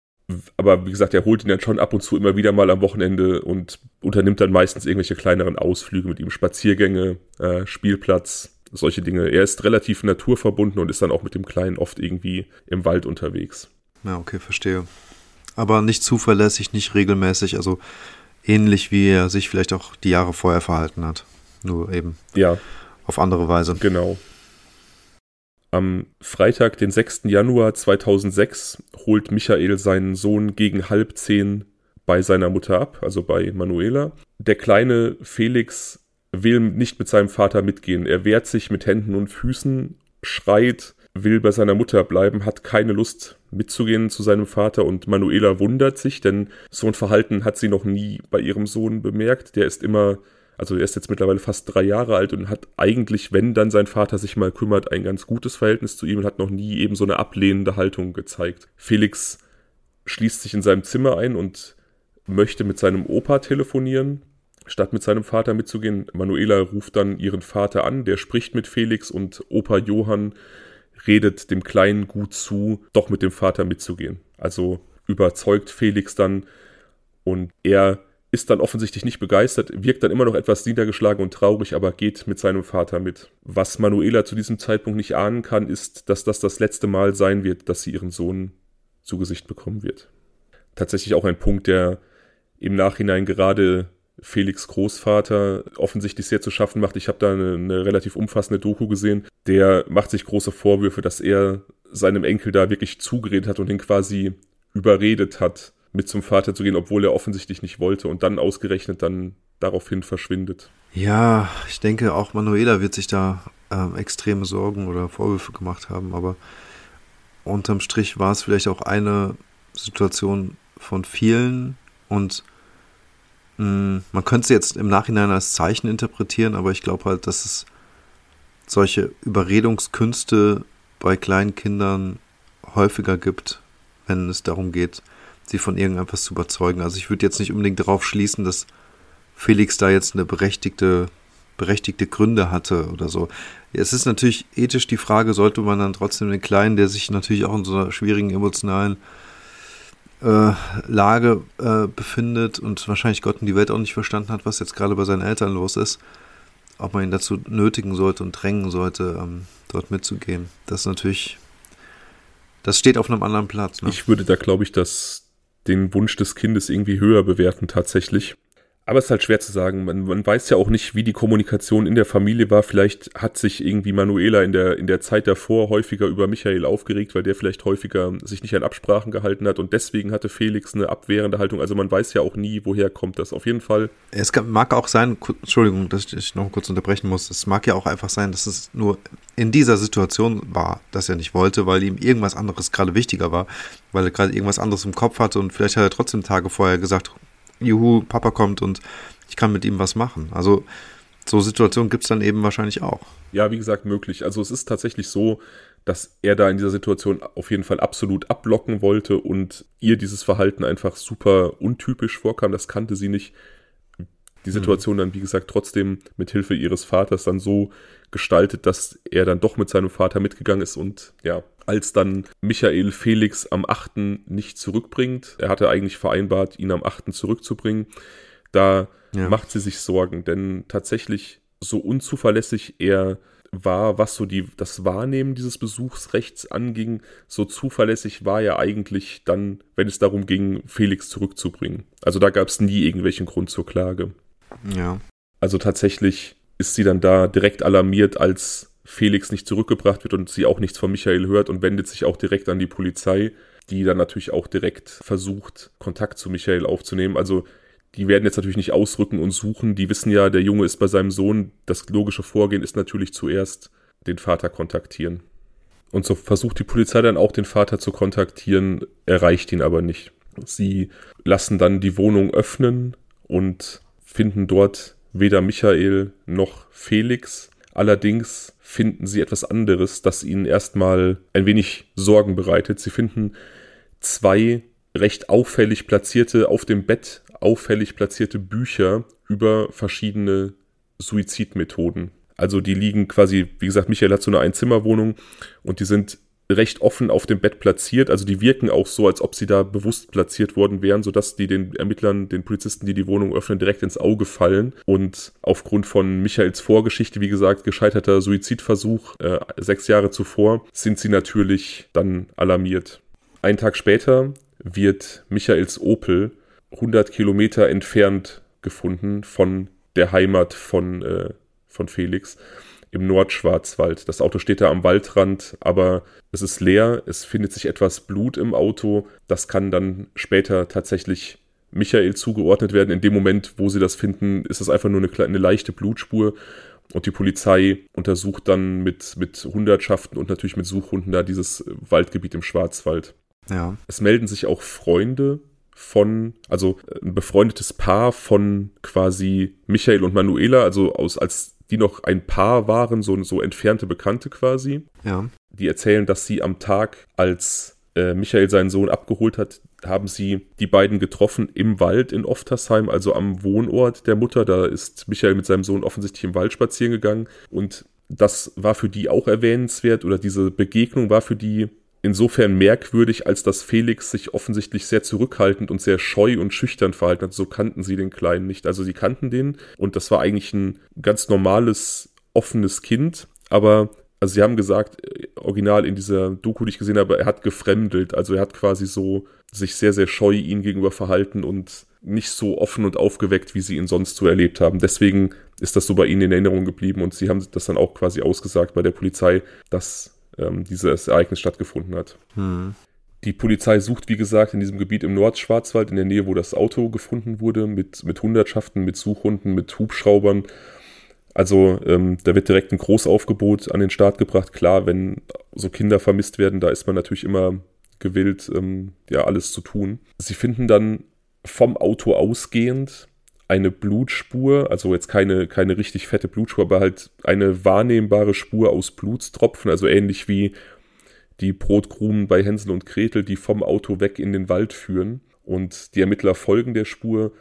aber wie gesagt, er holt ihn dann schon ab und zu immer wieder mal am Wochenende und unternimmt dann meistens irgendwelche kleineren Ausflüge mit ihm, Spaziergänge, äh, Spielplatz, solche Dinge. Er ist relativ naturverbunden und ist dann auch mit dem Kleinen oft irgendwie im Wald unterwegs. Ja, okay, verstehe. Aber nicht zuverlässig, nicht regelmäßig, also ähnlich wie er sich vielleicht auch die Jahre vorher verhalten hat. Nur eben. Ja. Auf andere Weise. Genau. Am Freitag, den 6. Januar 2006, holt Michael seinen Sohn gegen halb zehn bei seiner Mutter ab, also bei Manuela. Der kleine Felix will nicht mit seinem Vater mitgehen. Er wehrt sich mit Händen und Füßen, schreit, will bei seiner Mutter bleiben, hat keine Lust mitzugehen zu seinem Vater und Manuela wundert sich, denn so ein Verhalten hat sie noch nie bei ihrem Sohn bemerkt. Der ist immer also er ist jetzt mittlerweile fast drei Jahre alt und hat eigentlich, wenn dann sein Vater sich mal kümmert, ein ganz gutes Verhältnis zu ihm und hat noch nie eben so eine ablehnende Haltung gezeigt. Felix schließt sich in seinem Zimmer ein und möchte mit seinem Opa telefonieren, statt mit seinem Vater mitzugehen. Manuela ruft dann ihren Vater an, der spricht mit Felix und Opa Johann redet dem Kleinen gut zu, doch mit dem Vater mitzugehen. Also überzeugt Felix dann und er ist dann offensichtlich nicht begeistert, wirkt dann immer noch etwas niedergeschlagen und traurig, aber geht mit seinem Vater mit. Was Manuela zu diesem Zeitpunkt nicht ahnen kann, ist, dass das das letzte Mal sein wird, dass sie ihren Sohn zu Gesicht bekommen wird. Tatsächlich auch ein Punkt, der im Nachhinein gerade Felix Großvater offensichtlich sehr zu schaffen macht. Ich habe da eine, eine, relativ umfassende Doku gesehen. Der macht sich große Vorwürfe, dass er seinem Enkel da wirklich zugeredet hat und ihn quasi überredet hat, mit zum Vater zu gehen, obwohl er offensichtlich nicht wollte und dann ausgerechnet dann daraufhin verschwindet. Ja, ich denke, auch Manuela wird sich da ähm, extreme Sorgen oder Vorwürfe gemacht haben, aber unterm Strich war es vielleicht auch eine Situation von vielen und mh, hm, man könnte es jetzt im Nachhinein als Zeichen interpretieren, aber ich glaube halt, dass es solche Überredungskünste bei kleinen Kindern häufiger gibt, wenn es darum geht, sie von irgendetwas zu überzeugen. Also ich würde jetzt nicht unbedingt darauf schließen, dass Felix da jetzt eine berechtigte, berechtigte Gründe hatte oder so. Es ist natürlich ethisch die Frage, sollte man dann trotzdem den Kleinen, der sich natürlich auch in so einer schwierigen emotionalen äh, Lage äh, befindet und wahrscheinlich Gott in die Welt auch nicht verstanden hat, was jetzt gerade bei seinen Eltern los ist, ob man ihn dazu nötigen sollte und drängen sollte, ähm, dort mitzugehen. Das ist natürlich, das steht auf einem anderen Platz. Ne? Ich würde da, glaube ich, das den Wunsch des Kindes irgendwie höher bewerten tatsächlich. Aber es ist halt schwer zu sagen. Man, man, weiß ja auch nicht, wie die Kommunikation in der Familie war. Vielleicht hat sich irgendwie Manuela in der, in der Zeit davor häufiger über Michael aufgeregt, weil der vielleicht häufiger sich nicht an Absprachen gehalten hat und deswegen hatte Felix eine abwehrende Haltung. Also man weiß ja auch nie, woher kommt das. Auf jeden Fall. Es mag auch sein, Entschuldigung, dass ich noch kurz unterbrechen muss. Es mag ja auch einfach sein, dass es nur in dieser Situation war, dass er nicht wollte, weil ihm irgendwas anderes gerade wichtiger war, weil er gerade irgendwas anderes im Kopf hatte und vielleicht hat er trotzdem Tage vorher gesagt, juhu, Papa kommt und ich kann mit ihm was machen. Also so Situationen gibt es dann eben wahrscheinlich auch. Ja, wie gesagt, möglich. Also es ist tatsächlich so, dass er da in dieser Situation auf jeden Fall absolut abblocken wollte und ihr dieses Verhalten einfach super untypisch vorkam. Das kannte sie nicht. die Situation mhm. dann, wie gesagt, trotzdem mit Hilfe ihres Vaters dann so gestaltet, dass er dann doch mit seinem Vater mitgegangen ist und ja, als dann Michael Felix am 8. nicht zurückbringt, er hatte eigentlich vereinbart, ihn am 8. zurückzubringen, da ja. macht sie sich Sorgen, denn tatsächlich so unzuverlässig er war, was so die, das Wahrnehmen dieses Besuchsrechts anging, so zuverlässig war er eigentlich dann, wenn es darum ging, Felix zurückzubringen. Also da gab es nie irgendwelchen Grund zur Klage. Ja. Also tatsächlich ist sie dann da direkt alarmiert, als Felix nicht zurückgebracht wird und sie auch nichts von Michael hört und wendet sich auch direkt an die Polizei, die dann natürlich auch direkt versucht, Kontakt zu Michael aufzunehmen. Also die werden jetzt natürlich nicht ausrücken und suchen. Die wissen ja, der Junge ist bei seinem Sohn. Das logische Vorgehen ist natürlich zuerst den Vater kontaktieren. Und so versucht die Polizei dann auch den Vater zu kontaktieren, erreicht ihn aber nicht. Sie lassen dann die Wohnung öffnen und finden dort weder Michael noch Felix. Allerdings finden sie etwas anderes, das ihnen erstmal ein wenig Sorgen bereitet. Sie finden zwei recht auffällig platzierte, auf dem Bett auffällig platzierte Bücher über verschiedene Suizidmethoden. Also die liegen quasi, wie gesagt, Michael hat so eine Einzimmerwohnung und die sind recht offen auf dem Bett platziert. Also die wirken auch so, als ob sie da bewusst platziert worden wären, sodass die den Ermittlern, den Polizisten, die die Wohnung öffnen, direkt ins Auge fallen. Und aufgrund von Michaels Vorgeschichte, wie gesagt, gescheiterter Suizidversuch äh, sechs Jahre zuvor, sind sie natürlich dann alarmiert. Einen Tag später wird Michaels Opel 100 Kilometer entfernt gefunden von der Heimat von, äh, von Felix im Nordschwarzwald. Das Auto steht da am Waldrand, aber es ist leer. Es findet sich etwas Blut im Auto. Das kann dann später tatsächlich Michael zugeordnet werden. In dem Moment, wo sie das finden, ist es einfach nur eine, eine leichte Blutspur. Und die Polizei untersucht dann mit, mit Hundertschaften und natürlich mit Suchhunden da dieses Waldgebiet im Schwarzwald. Ja. Es melden sich auch Freunde von, also ein befreundetes Paar von quasi Michael und Manuela, also aus, als die noch ein Paar waren, so, so entfernte Bekannte quasi. Ja. Die erzählen, dass sie am Tag, als äh, Michael seinen Sohn abgeholt hat, haben sie die beiden getroffen im Wald in Oftersheim, also am Wohnort der Mutter. Da ist Michael mit seinem Sohn offensichtlich im Wald spazieren gegangen und das war für die auch erwähnenswert oder diese Begegnung war für die insofern merkwürdig, als dass Felix sich offensichtlich sehr zurückhaltend und sehr scheu und schüchtern verhalten hat. So kannten sie den Kleinen nicht. Also sie kannten den und das war eigentlich ein ganz normales, offenes Kind, aber also sie haben gesagt, äh, original in dieser Doku, die ich gesehen habe, er hat gefremdelt. Also er hat quasi so sich sehr, sehr scheu ihnen gegenüber verhalten und nicht so offen und aufgeweckt, wie sie ihn sonst so erlebt haben. Deswegen ist das so bei ihnen in Erinnerung geblieben und sie haben das dann auch quasi ausgesagt bei der Polizei, dass ähm, dieses Ereignis stattgefunden hat. Hm. Die Polizei sucht, wie gesagt, in diesem Gebiet im Nordschwarzwald, in der Nähe, wo das Auto gefunden wurde, mit, mit Hundertschaften, mit Suchhunden, mit Hubschraubern. Also ähm, da wird direkt ein Großaufgebot an den Start gebracht. Klar, wenn so Kinder vermisst werden, da ist man natürlich immer gewillt, ähm, ja, alles zu tun. Sie finden dann vom Auto ausgehend eine Blutspur, also jetzt keine, keine richtig fette Blutspur, aber halt eine wahrnehmbare Spur aus Blutstropfen, also ähnlich wie die Brotkrumen bei Hänsel und Gretel, die vom Auto weg in den Wald führen. Und die Ermittler folgen der Spur,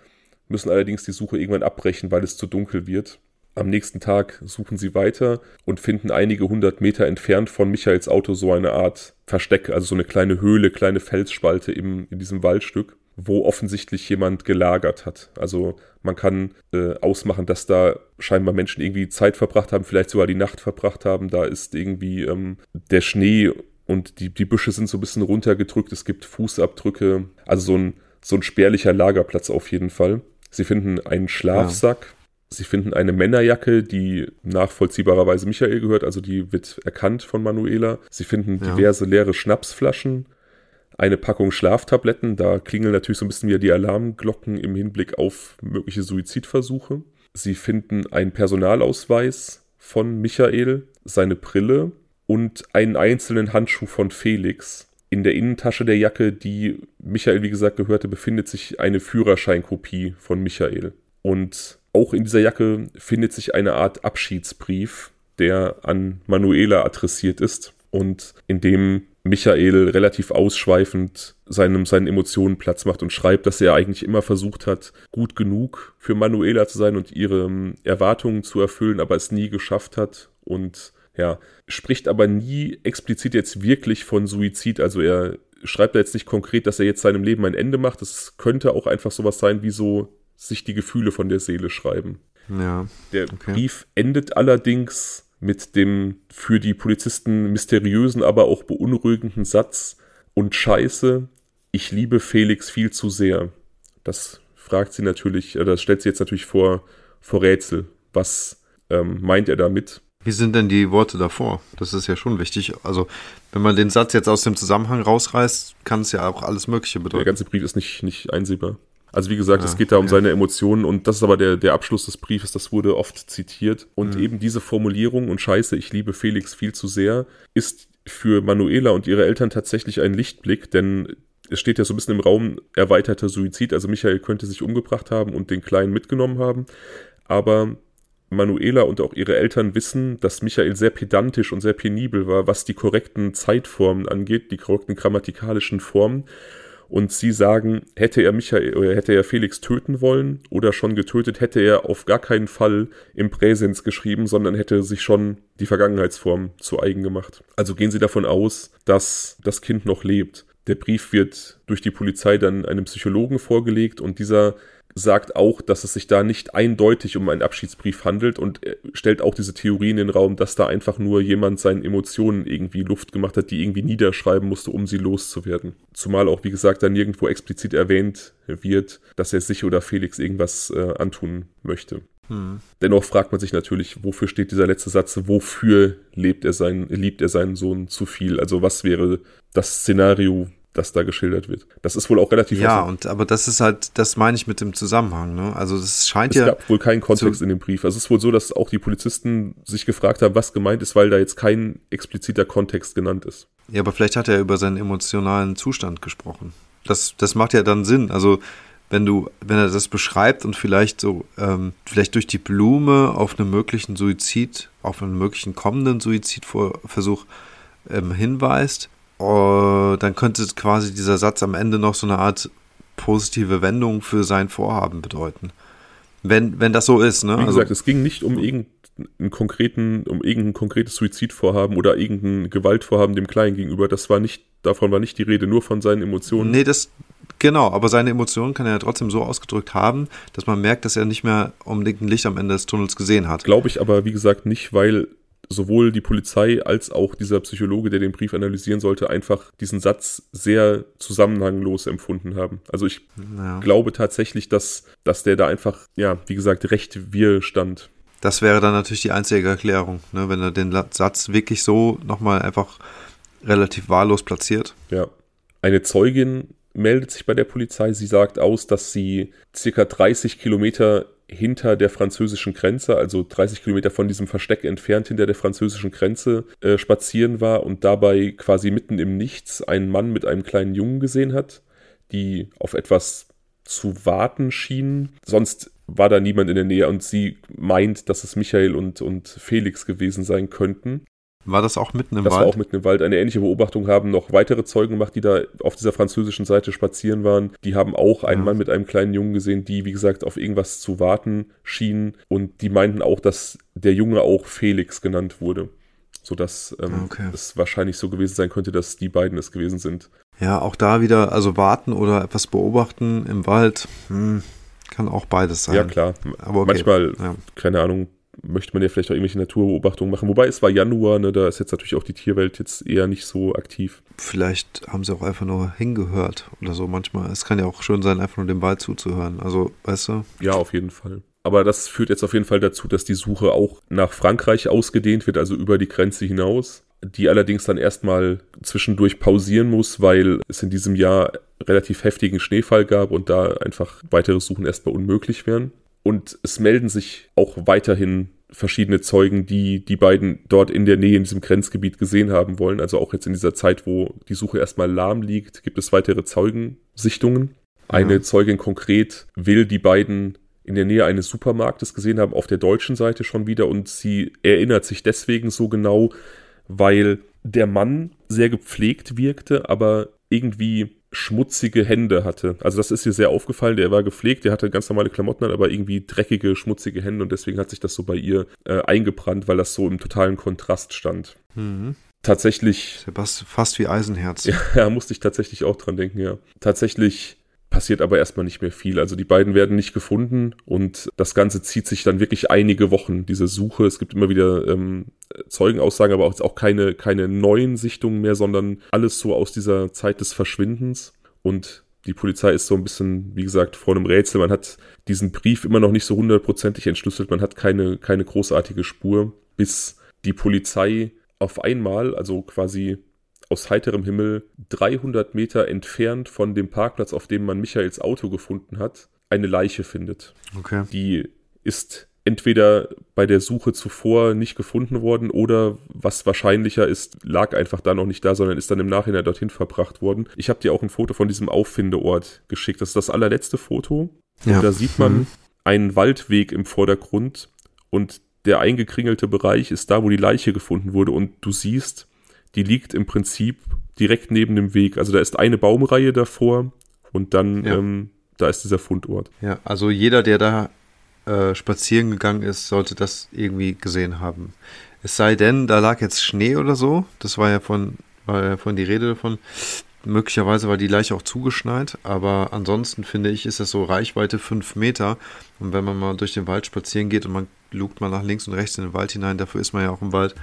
müssen allerdings die Suche irgendwann abbrechen, weil es zu dunkel wird. Am nächsten Tag suchen sie weiter und finden einige hundert Meter entfernt von Michaels Auto so eine Art Versteck, also so eine kleine Höhle, kleine Felsspalte im, in diesem Waldstück wo offensichtlich jemand gelagert hat. Also man kann äh, ausmachen, dass da scheinbar Menschen irgendwie Zeit verbracht haben, vielleicht sogar die Nacht verbracht haben. Da ist irgendwie ähm, der Schnee und die, die Büsche sind so ein bisschen runtergedrückt. Es gibt Fußabdrücke. Also so ein, so ein spärlicher Lagerplatz auf jeden Fall. Sie finden einen Schlafsack. Ja. Sie finden eine Männerjacke, die nachvollziehbarerweise Michael gehört, also die wird erkannt von Manuela. Sie finden ja. diverse leere Schnapsflaschen, eine Packung Schlaftabletten. Da klingeln natürlich so ein bisschen wieder die Alarmglocken im Hinblick auf mögliche Suizidversuche. Sie finden einen Personalausweis von Michael, seine Brille und einen einzelnen Handschuh von Felix. In der Innentasche der Jacke, die Michael, wie gesagt, gehörte, befindet sich eine Führerscheinkopie von Michael. Und auch in dieser Jacke findet sich eine Art Abschiedsbrief, der an Manuela adressiert ist und in dem Michael relativ ausschweifend seinem, seinen Emotionen Platz macht und schreibt, dass er eigentlich immer versucht hat, gut genug für Manuela zu sein und ihre ähm, Erwartungen zu erfüllen, aber es nie geschafft hat und ja, spricht aber nie explizit jetzt wirklich von Suizid. Also er schreibt da jetzt nicht konkret, dass er jetzt seinem Leben ein Ende macht. Es könnte auch einfach sowas sein, wie so sich die Gefühle von der Seele schreiben. Ja. Der okay. Brief endet allerdings mit dem für die Polizisten mysteriösen, aber auch beunruhigenden Satz und Scheiße, ich liebe Felix viel zu sehr. Das fragt sie natürlich, äh, das stellt sie jetzt natürlich vor, vor Rätsel. Was ähm, meint er damit? Wie sind denn die Worte davor? Das ist ja schon wichtig. Also, wenn man den Satz jetzt aus dem Zusammenhang rausreißt, kann es ja auch alles Mögliche bedeuten. Der ganze Brief ist nicht, nicht einsehbar. Also wie gesagt, ja, es geht da um ja. seine Emotionen und das ist aber der, der Abschluss des Briefes, das wurde oft zitiert. Und mhm. eben diese Formulierung und Scheiße, ich liebe Felix viel zu sehr, ist für Manuela und ihre Eltern tatsächlich ein Lichtblick, denn es steht ja so ein bisschen im Raum erweiterter Suizid. Also Michael könnte sich umgebracht haben und den Kleinen mitgenommen haben. Aber Manuela und auch ihre Eltern wissen, dass Michael sehr pedantisch und sehr penibel war, was die korrekten Zeitformen angeht, die korrekten grammatikalischen Formen. Und sie sagen, hätte er Michael oder hätte er Felix töten wollen oder schon getötet, hätte er auf gar keinen Fall im Präsens geschrieben, sondern hätte sich schon die Vergangenheitsform zu eigen gemacht. Also gehen Sie davon aus, dass das Kind noch lebt. Der Brief wird durch die Polizei dann einem Psychologen vorgelegt und dieser sagt auch, dass es sich da nicht eindeutig um einen Abschiedsbrief handelt und stellt auch diese Theorie in den Raum, dass da einfach nur jemand seinen Emotionen irgendwie Luft gemacht hat, die irgendwie niederschreiben musste, um sie loszuwerden. Zumal auch, wie gesagt, da nirgendwo explizit erwähnt wird, dass er sich oder Felix irgendwas äh, antun möchte. Hm. Dennoch fragt man sich natürlich, wofür steht dieser letzte Satz? Wofür lebt er sein, liebt er seinen Sohn zu viel? Also was wäre das Szenario, das da geschildert wird. Das ist wohl auch relativ. Ja, und aber das ist halt, das meine ich mit dem Zusammenhang. Ne? Also es scheint es ja. Es gab wohl keinen Kontext in dem Brief. Also es ist wohl so, dass auch die Polizisten sich gefragt haben, was gemeint ist, weil da jetzt kein expliziter Kontext genannt ist. Ja, aber vielleicht hat er über seinen emotionalen Zustand gesprochen. Das, das macht ja dann Sinn. Also wenn du, wenn er das beschreibt und vielleicht so, ähm, vielleicht durch die Blume auf einen möglichen Suizid, auf einen möglichen kommenden Suizidversuch ähm, hinweist, uh, dann könnte quasi dieser Satz am Ende noch so eine Art positive Wendung für sein Vorhaben bedeuten. Wenn, wenn das so ist, ne? Wie also gesagt, es ging nicht um irgendeinen konkreten, um irgendein konkretes Suizidvorhaben oder irgendein Gewaltvorhaben dem Kleinen gegenüber. Das war nicht, davon war nicht die Rede, nur von seinen Emotionen. Nee, das, genau, aber seine Emotionen kann er ja trotzdem so ausgedrückt haben, dass man merkt, dass er nicht mehr unbedingt ein Licht am Ende des Tunnels gesehen hat. Glaube ich aber, wie gesagt, nicht, weil sowohl die Polizei als auch dieser Psychologe, der den Brief analysieren sollte, einfach diesen Satz sehr zusammenhanglos empfunden haben. Also ich ja. glaube tatsächlich, dass, dass der da einfach, ja, wie gesagt, recht wir stand. Das wäre dann natürlich die einzige Erklärung, ne, wenn er den Satz wirklich so nochmal einfach relativ wahllos platziert. Ja. Eine Zeugin meldet sich bei der Polizei. Sie sagt aus, dass sie circa 30 Kilometer hinter der französischen Grenze, also 30 Kilometer von diesem Versteck entfernt hinter der französischen Grenze äh, spazieren war und dabei quasi mitten im Nichts einen Mann mit einem kleinen Jungen gesehen hat, die auf etwas zu warten schienen. Sonst war da niemand in der Nähe und sie meint, dass es Michael und, und Felix gewesen sein könnten. War das auch mitten im das Wald? Das war auch mitten im Wald. Eine ähnliche Beobachtung haben noch weitere Zeugen gemacht, die da auf dieser französischen Seite spazieren waren. Die haben auch einen ja. Mann mit einem kleinen Jungen gesehen, die, wie gesagt, auf irgendwas zu warten schienen. Und die meinten auch, dass der Junge auch Felix genannt wurde. Sodass ähm, okay. es wahrscheinlich so gewesen sein könnte, dass die beiden es gewesen sind. Ja, auch da wieder, also warten oder etwas beobachten im Wald, hm, kann auch beides sein. Ja, klar. Aber okay. Manchmal, ja. keine Ahnung, möchte man ja vielleicht auch irgendwelche Naturbeobachtungen machen. Wobei es war Januar, ne, da ist jetzt natürlich auch die Tierwelt jetzt eher nicht so aktiv. Vielleicht haben sie auch einfach nur hingehört oder so manchmal. Es kann ja auch schön sein, einfach nur dem Wald zuzuhören. Also, weißt du? Ja, auf jeden Fall. Aber das führt jetzt auf jeden Fall dazu, dass die Suche auch nach Frankreich ausgedehnt wird, also über die Grenze hinaus. Die allerdings dann erstmal zwischendurch pausieren muss, weil es in diesem Jahr relativ heftigen Schneefall gab und da einfach weitere Suchen erstmal unmöglich wären. Und es melden sich auch weiterhin verschiedene Zeugen, die die beiden dort in der Nähe in diesem Grenzgebiet gesehen haben wollen. Also auch jetzt in dieser Zeit, wo die Suche erstmal lahm liegt, gibt es weitere Zeugensichtungen. Eine ja. Zeugin konkret will die beiden in der Nähe eines Supermarktes gesehen haben, auf der deutschen Seite schon wieder. Und sie erinnert sich deswegen so genau, weil der Mann sehr gepflegt wirkte, aber irgendwie schmutzige Hände hatte. Also das ist ihr sehr aufgefallen. Der war gepflegt, der hatte ganz normale Klamotten an, aber irgendwie dreckige, schmutzige Hände und deswegen hat sich das so bei ihr äh, eingebrannt, weil das so im totalen Kontrast stand. Mhm. Tatsächlich. Fast wie Eisenherz. Ja, ja, musste ich tatsächlich auch dran denken, ja. Tatsächlich passiert aber erstmal nicht mehr viel. Also die beiden werden nicht gefunden und das Ganze zieht sich dann wirklich einige Wochen, diese Suche. Es gibt immer wieder ähm, Zeugenaussagen, aber auch, auch keine, keine neuen Sichtungen mehr, sondern alles so aus dieser Zeit des Verschwindens. Und die Polizei ist so ein bisschen, wie gesagt, vor einem Rätsel. Man hat diesen Brief immer noch nicht so hundertprozentig entschlüsselt. Man hat keine, keine großartige Spur, bis die Polizei auf einmal, also quasi aus heiterem Himmel 300 Meter entfernt von dem Parkplatz, auf dem man Michaels Auto gefunden hat, eine Leiche findet. Okay. Die ist entweder bei der Suche zuvor nicht gefunden worden oder was wahrscheinlicher ist, lag einfach da noch nicht da, sondern ist dann im Nachhinein dorthin verbracht worden. Ich habe dir auch ein Foto von diesem Auffindeort geschickt. Das ist das allerletzte Foto. Ja. Und da sieht man mhm. einen Waldweg im Vordergrund und der eingekringelte Bereich ist da, wo die Leiche gefunden wurde und du siehst, die liegt im Prinzip direkt neben dem Weg. Also da ist eine Baumreihe davor und dann ja. ähm, da ist dieser Fundort. Ja, also jeder, der da äh, spazieren gegangen ist, sollte das irgendwie gesehen haben. Es sei denn, da lag jetzt Schnee oder so. Das war ja von, war ja von die Rede davon. Möglicherweise war die Leiche auch zugeschneit, aber ansonsten finde ich, ist das so Reichweite fünf Meter. Und wenn man mal durch den Wald spazieren geht und man lugt mal nach links und rechts in den Wald hinein, dafür ist man ja auch im Wald,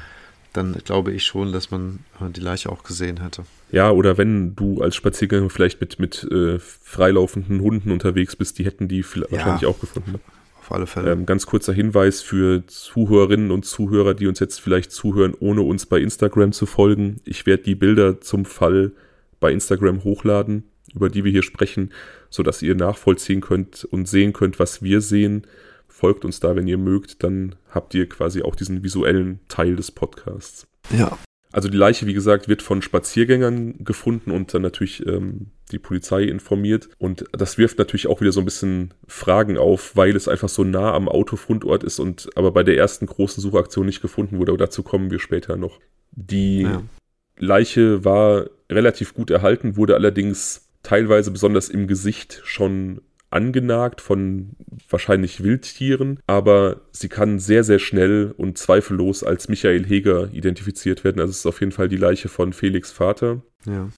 dann glaube ich schon, dass man die Leiche auch gesehen hätte. Ja, oder wenn du als Spaziergänger vielleicht mit, mit äh, freilaufenden Hunden unterwegs bist, die hätten die ja, wahrscheinlich auch gefunden. Auf alle Fälle. Ähm, ganz kurzer Hinweis für Zuhörerinnen und Zuhörer, die uns jetzt vielleicht zuhören, ohne uns bei Instagram zu folgen. Ich werde die Bilder zum Fall bei Instagram hochladen, über die wir hier sprechen, sodass ihr nachvollziehen könnt und sehen könnt, was wir sehen folgt uns da, wenn ihr mögt, dann habt ihr quasi auch diesen visuellen Teil des Podcasts. Ja. Also die Leiche, wie gesagt, wird von Spaziergängern gefunden und dann natürlich ähm, die Polizei informiert. Und das wirft natürlich auch wieder so ein bisschen Fragen auf, weil es einfach so nah am Autofundort ist und aber bei der ersten großen Suchaktion nicht gefunden wurde. Aber dazu kommen wir später noch. Die ja. Leiche war relativ gut erhalten, wurde allerdings teilweise besonders im Gesicht schon angenagt von wahrscheinlich Wildtieren, aber sie kann sehr, sehr schnell und zweifellos als Michael Heger identifiziert werden. Also es ist auf jeden Fall die Leiche von Felix Vater. Ja.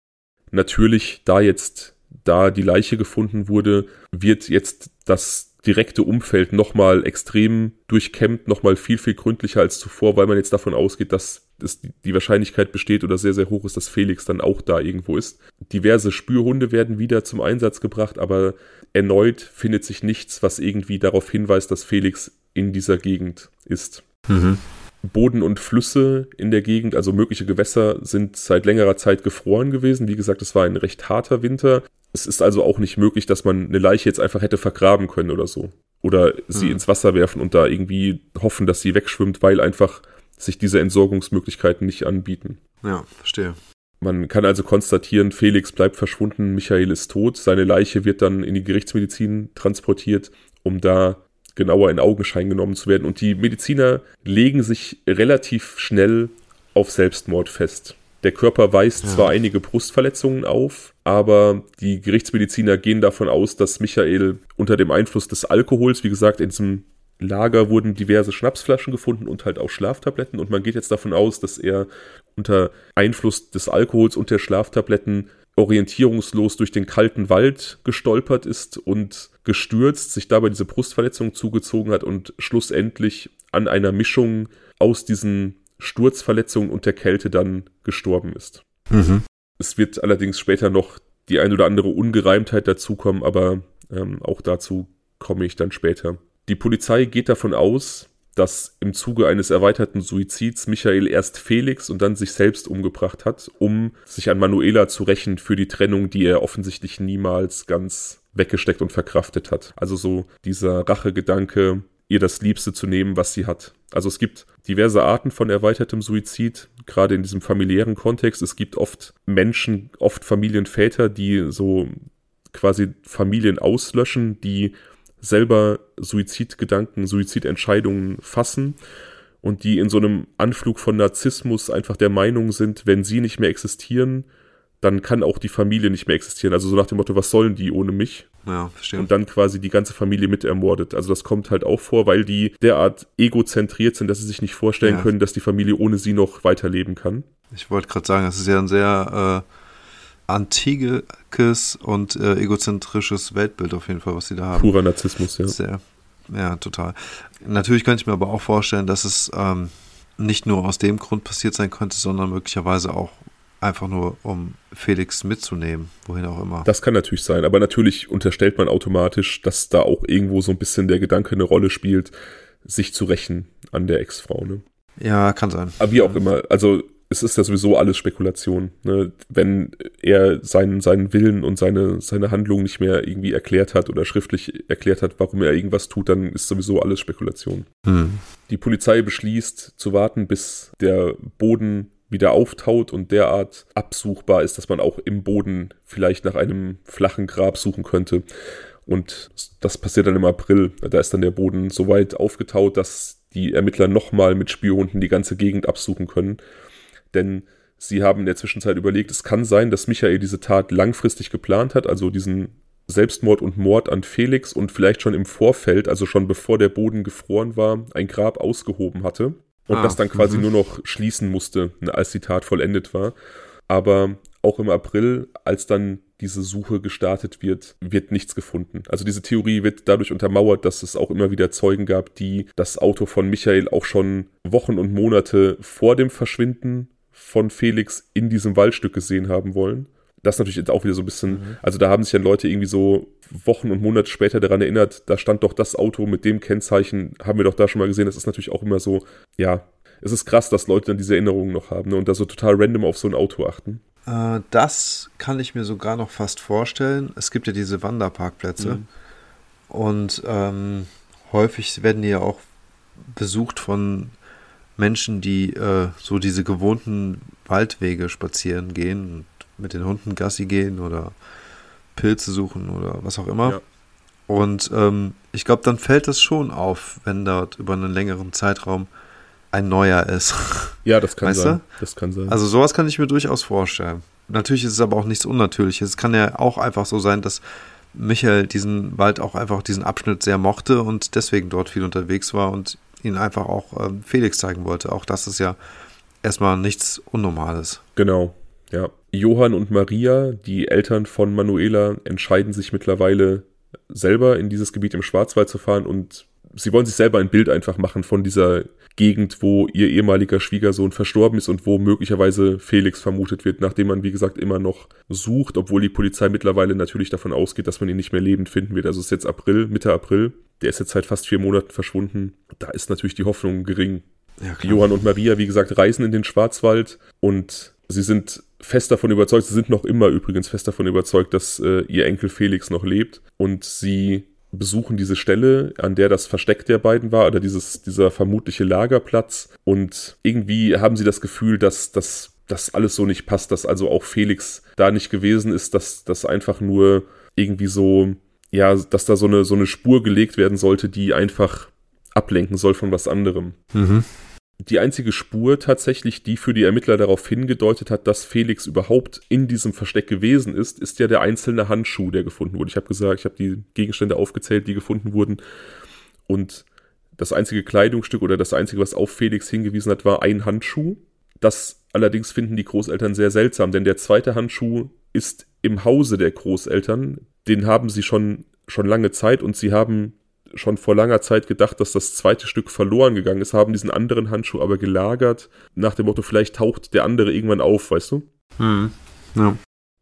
Natürlich, da jetzt, da die Leiche gefunden wurde, wird jetzt das direkte Umfeld nochmal extrem durchkämmt, nochmal viel, viel gründlicher als zuvor, weil man jetzt davon ausgeht, dass es die Wahrscheinlichkeit besteht oder sehr, sehr hoch ist, dass Felix dann auch da irgendwo ist. Diverse Spürhunde werden wieder zum Einsatz gebracht, aber erneut findet sich nichts, was irgendwie darauf hinweist, dass Felix in dieser Gegend ist. Mhm. Boden und Flüsse in der Gegend, also mögliche Gewässer, sind seit längerer Zeit gefroren gewesen. Wie gesagt, es war ein recht harter Winter. Es ist also auch nicht möglich, dass man eine Leiche jetzt einfach hätte vergraben können oder so. Oder sie mhm. ins Wasser werfen und da irgendwie hoffen, dass sie wegschwimmt, weil einfach sich diese Entsorgungsmöglichkeiten nicht anbieten. Ja, verstehe. Man kann also konstatieren, Felix bleibt verschwunden, Michael ist tot, seine Leiche wird dann in die Gerichtsmedizin transportiert, um da genauer in Augenschein genommen zu werden. Und die Mediziner legen sich relativ schnell auf Selbstmord fest. Der Körper weist ja. zwar einige Brustverletzungen auf, aber die Gerichtsmediziner gehen davon aus, dass Michael unter dem Einfluss des Alkohols, wie gesagt, in diesem Lager wurden diverse Schnapsflaschen gefunden und halt auch Schlaftabletten. Und man geht jetzt davon aus, dass er unter Einfluss des Alkohols und der Schlaftabletten orientierungslos durch den kalten Wald gestolpert ist und gestürzt, sich dabei diese Brustverletzung zugezogen hat und schlussendlich an einer Mischung aus diesen Sturzverletzungen und der Kälte dann gestorben ist. Mhm. Es wird allerdings später noch die ein oder andere Ungereimtheit dazukommen, aber ähm, auch dazu komme ich dann später. Die Polizei geht davon aus, dass im Zuge eines erweiterten Suizids Michael erst Felix und dann sich selbst umgebracht hat, um sich an Manuela zu rächen für die Trennung, die er offensichtlich niemals ganz weggesteckt und verkraftet hat. Also so dieser Rachegedanke, ihr das Liebste zu nehmen, was sie hat. Also es gibt diverse Arten von erweitertem Suizid, gerade in diesem familiären Kontext. Es gibt oft Menschen, oft Familienväter, die so quasi Familien auslöschen, die selber Suizidgedanken, Suizidentscheidungen fassen und die in so einem Anflug von Narzissmus einfach der Meinung sind, wenn sie nicht mehr existieren, dann kann auch die Familie nicht mehr existieren. Also so nach dem Motto, was sollen die ohne mich? Ja, verstehe. Und dann quasi die ganze Familie mit ermordet. Also das kommt halt auch vor, weil die derart egozentriert sind, dass sie sich nicht vorstellen Ja. können, dass die Familie ohne sie noch weiterleben kann. Ich wollte gerade sagen, es ist ja ein sehr äh, antikes und äh, egozentrisches Weltbild auf jeden Fall, was sie da haben. Purer Narzissmus, ja. Sehr. Ja, total. Natürlich könnte ich mir aber auch vorstellen, dass es ähm, nicht nur aus dem Grund passiert sein könnte, sondern möglicherweise auch einfach nur, um Felix mitzunehmen, wohin auch immer. Das kann natürlich sein, aber natürlich unterstellt man automatisch, dass da auch irgendwo so ein bisschen der Gedanke eine Rolle spielt, sich zu rächen an der Ex-Frau. Ne? ja, kann sein. Aber wie auch immer, also es ist ja sowieso alles Spekulation. Ne? Wenn er seinen, seinen Willen und seine, seine Handlung nicht mehr irgendwie erklärt hat oder schriftlich erklärt hat, warum er irgendwas tut, dann ist sowieso alles Spekulation. Hm. Die Polizei beschließt zu warten, bis der Boden wieder auftaut und derart absuchbar ist, dass man auch im Boden vielleicht nach einem flachen Grab suchen könnte. Und das passiert dann im April. Da ist dann der Boden so weit aufgetaut, dass die Ermittler nochmal mit Spürhunden die ganze Gegend absuchen können. Denn sie haben in der Zwischenzeit überlegt, es kann sein, dass Michael diese Tat langfristig geplant hat, also diesen Selbstmord und Mord an Felix und vielleicht schon im Vorfeld, also schon bevor der Boden gefroren war, ein Grab ausgehoben hatte und Ah, das dann quasi mhm. nur noch schließen musste, als die Tat vollendet war. Aber auch im April, als dann diese Suche gestartet wird, wird nichts gefunden. Also diese Theorie wird dadurch untermauert, dass es auch immer wieder Zeugen gab, die das Auto von Michael auch schon Wochen und Monate vor dem Verschwinden von Felix in diesem Waldstück gesehen haben wollen. Das ist natürlich jetzt auch wieder so ein bisschen, Mhm. also da haben sich dann Leute irgendwie so Wochen und Monate später daran erinnert, da stand doch das Auto mit dem Kennzeichen, haben wir doch da schon mal gesehen. Das ist natürlich auch immer so, ja, es ist krass, dass Leute dann diese Erinnerungen noch haben ne, und da so total random auf so ein Auto achten. Äh, das kann ich mir sogar noch fast vorstellen. Es gibt ja diese Wanderparkplätze Mhm. und ähm, häufig werden die ja auch besucht von Menschen, die äh, so diese gewohnten Waldwege spazieren gehen und mit den Hunden Gassi gehen oder Pilze suchen oder was auch immer. Ja. Und ähm, ich glaube, dann fällt es schon auf, wenn dort über einen längeren Zeitraum ein neuer ist. Ja, das kann Weißt sein. Das kann sein. Also sowas kann ich mir durchaus vorstellen. Natürlich ist es aber auch nichts Unnatürliches. Es kann ja auch einfach so sein, dass Michael diesen Wald auch einfach diesen Abschnitt sehr mochte und deswegen dort viel unterwegs war und ihn einfach auch ähm, Felix zeigen wollte. Auch das ist ja erstmal nichts Unnormales. Genau, ja. Johann und Maria, die Eltern von Manuela, entscheiden sich mittlerweile selber in dieses Gebiet im Schwarzwald zu fahren und sie wollen sich selber ein Bild einfach machen von dieser Gegend, wo ihr ehemaliger Schwiegersohn verstorben ist und wo möglicherweise Felix vermutet wird, nachdem man, wie gesagt, immer noch sucht, obwohl die Polizei mittlerweile natürlich davon ausgeht, dass man ihn nicht mehr lebend finden wird. Also es ist jetzt April, Mitte April. Der ist jetzt seit fast vier Monaten verschwunden. Da ist natürlich die Hoffnung gering. Ja, Johann und Maria, wie gesagt, reisen in den Schwarzwald und sie sind fest davon überzeugt, sie sind noch immer übrigens fest davon überzeugt, dass äh, ihr Enkel Felix noch lebt und sie besuchen diese Stelle, an der das Versteck der beiden war, oder dieses, dieser vermutliche Lagerplatz und irgendwie haben sie das Gefühl, dass das dass alles so nicht passt, dass also auch Felix da nicht gewesen ist, dass das einfach nur irgendwie so, ja, dass da so eine, so eine Spur gelegt werden sollte, die einfach ablenken soll von was anderem. Mhm. Die einzige Spur tatsächlich, die für die Ermittler darauf hingedeutet hat, dass Felix überhaupt in diesem Versteck gewesen ist, ist ja der einzelne Handschuh, der gefunden wurde. Ich habe gesagt, ich habe die Gegenstände aufgezählt, die gefunden wurden. Und das einzige Kleidungsstück oder das einzige, was auf Felix hingewiesen hat, war ein Handschuh. Das allerdings finden die Großeltern sehr seltsam, denn der zweite Handschuh ist im Hause der Großeltern. Den haben sie schon, schon lange Zeit und sie haben schon vor langer Zeit gedacht, dass das zweite Stück verloren gegangen ist, haben diesen anderen Handschuh aber gelagert, nach dem Motto, vielleicht taucht der andere irgendwann auf, weißt du? Mhm. Ja.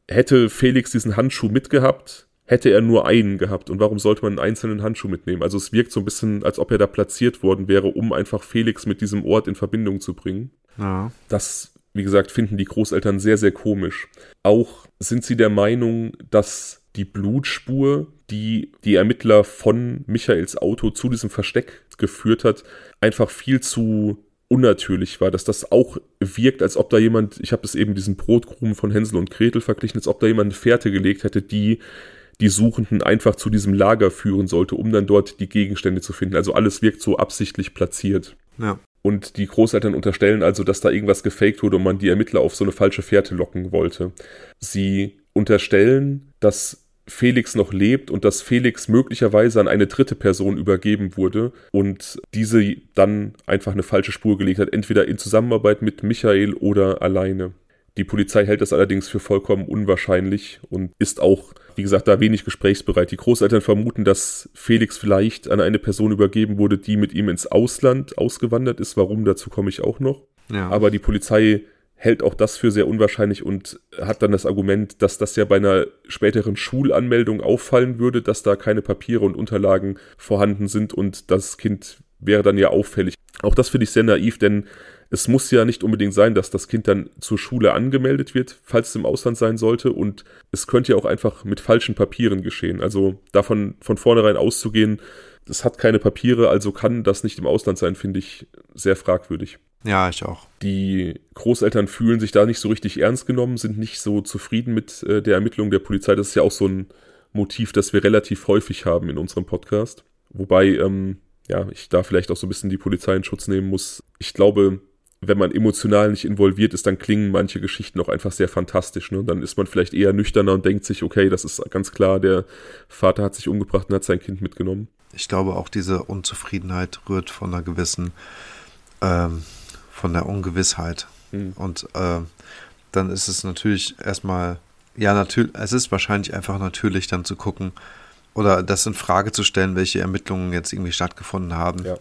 Hätte Felix diesen Handschuh mitgehabt, hätte er nur einen gehabt. Und warum sollte man einen einzelnen Handschuh mitnehmen? Also es wirkt so ein bisschen, als ob er da platziert worden wäre, um einfach Felix mit diesem Ort in Verbindung zu bringen. ja. Das, wie gesagt, finden die Großeltern sehr, sehr komisch. Auch sind sie der Meinung, dass die Blutspur, die die Ermittler von Michaels Auto zu diesem Versteck geführt hat, einfach viel zu unnatürlich war, dass das auch wirkt, als ob da jemand, ich habe es eben diesen Brotkrumen von Hänsel und Gretel verglichen, als ob da jemand eine Fährte gelegt hätte, die die Suchenden einfach zu diesem Lager führen sollte, um dann dort die Gegenstände zu finden. Also alles wirkt so absichtlich platziert. Ja. Und die Großeltern unterstellen also, dass da irgendwas gefaked wurde und man die Ermittler auf so eine falsche Fährte locken wollte. Sie unterstellen, dass Felix noch lebt und dass Felix möglicherweise an eine dritte Person übergeben wurde und diese dann einfach eine falsche Spur gelegt hat, entweder in Zusammenarbeit mit Michael oder alleine. Die Polizei hält das allerdings für vollkommen unwahrscheinlich und ist auch, wie gesagt, da wenig gesprächsbereit. Die Großeltern vermuten, dass Felix vielleicht an eine Person übergeben wurde, die mit ihm ins Ausland ausgewandert ist. Warum, dazu komme ich auch noch. Ja. Aber die Polizei hält auch das für sehr unwahrscheinlich und hat dann das Argument, dass das ja bei einer späteren Schulanmeldung auffallen würde, dass da keine Papiere und Unterlagen vorhanden sind und das Kind wäre dann ja auffällig. Auch das finde ich sehr naiv, denn es muss ja nicht unbedingt sein, dass das Kind dann zur Schule angemeldet wird, falls es im Ausland sein sollte. Und es könnte ja auch einfach mit falschen Papieren geschehen. Also davon von vornherein auszugehen, es hat keine Papiere, also kann das nicht im Ausland sein, finde ich sehr fragwürdig. Ja, ich auch. Die Großeltern fühlen sich da nicht so richtig ernst genommen, sind nicht so zufrieden mit äh, der Ermittlung der Polizei. Das ist ja auch so ein Motiv, das wir relativ häufig haben in unserem Podcast. Wobei, ähm, ja, ich da vielleicht auch so ein bisschen die Polizei in Schutz nehmen muss. Ich glaube, wenn man emotional nicht involviert ist, dann klingen manche Geschichten auch einfach sehr fantastisch. Ne? Dann ist man vielleicht eher nüchterner und denkt sich, okay, das ist ganz klar, der Vater hat sich umgebracht und hat sein Kind mitgenommen. Ich glaube, auch diese Unzufriedenheit rührt von einer gewissen, ähm, von der Ungewissheit. Hm. Und äh, dann ist es natürlich erstmal, ja, natürlich, es ist wahrscheinlich einfach natürlich dann zu gucken oder das in Frage zu stellen, welche Ermittlungen jetzt irgendwie stattgefunden haben. Ja.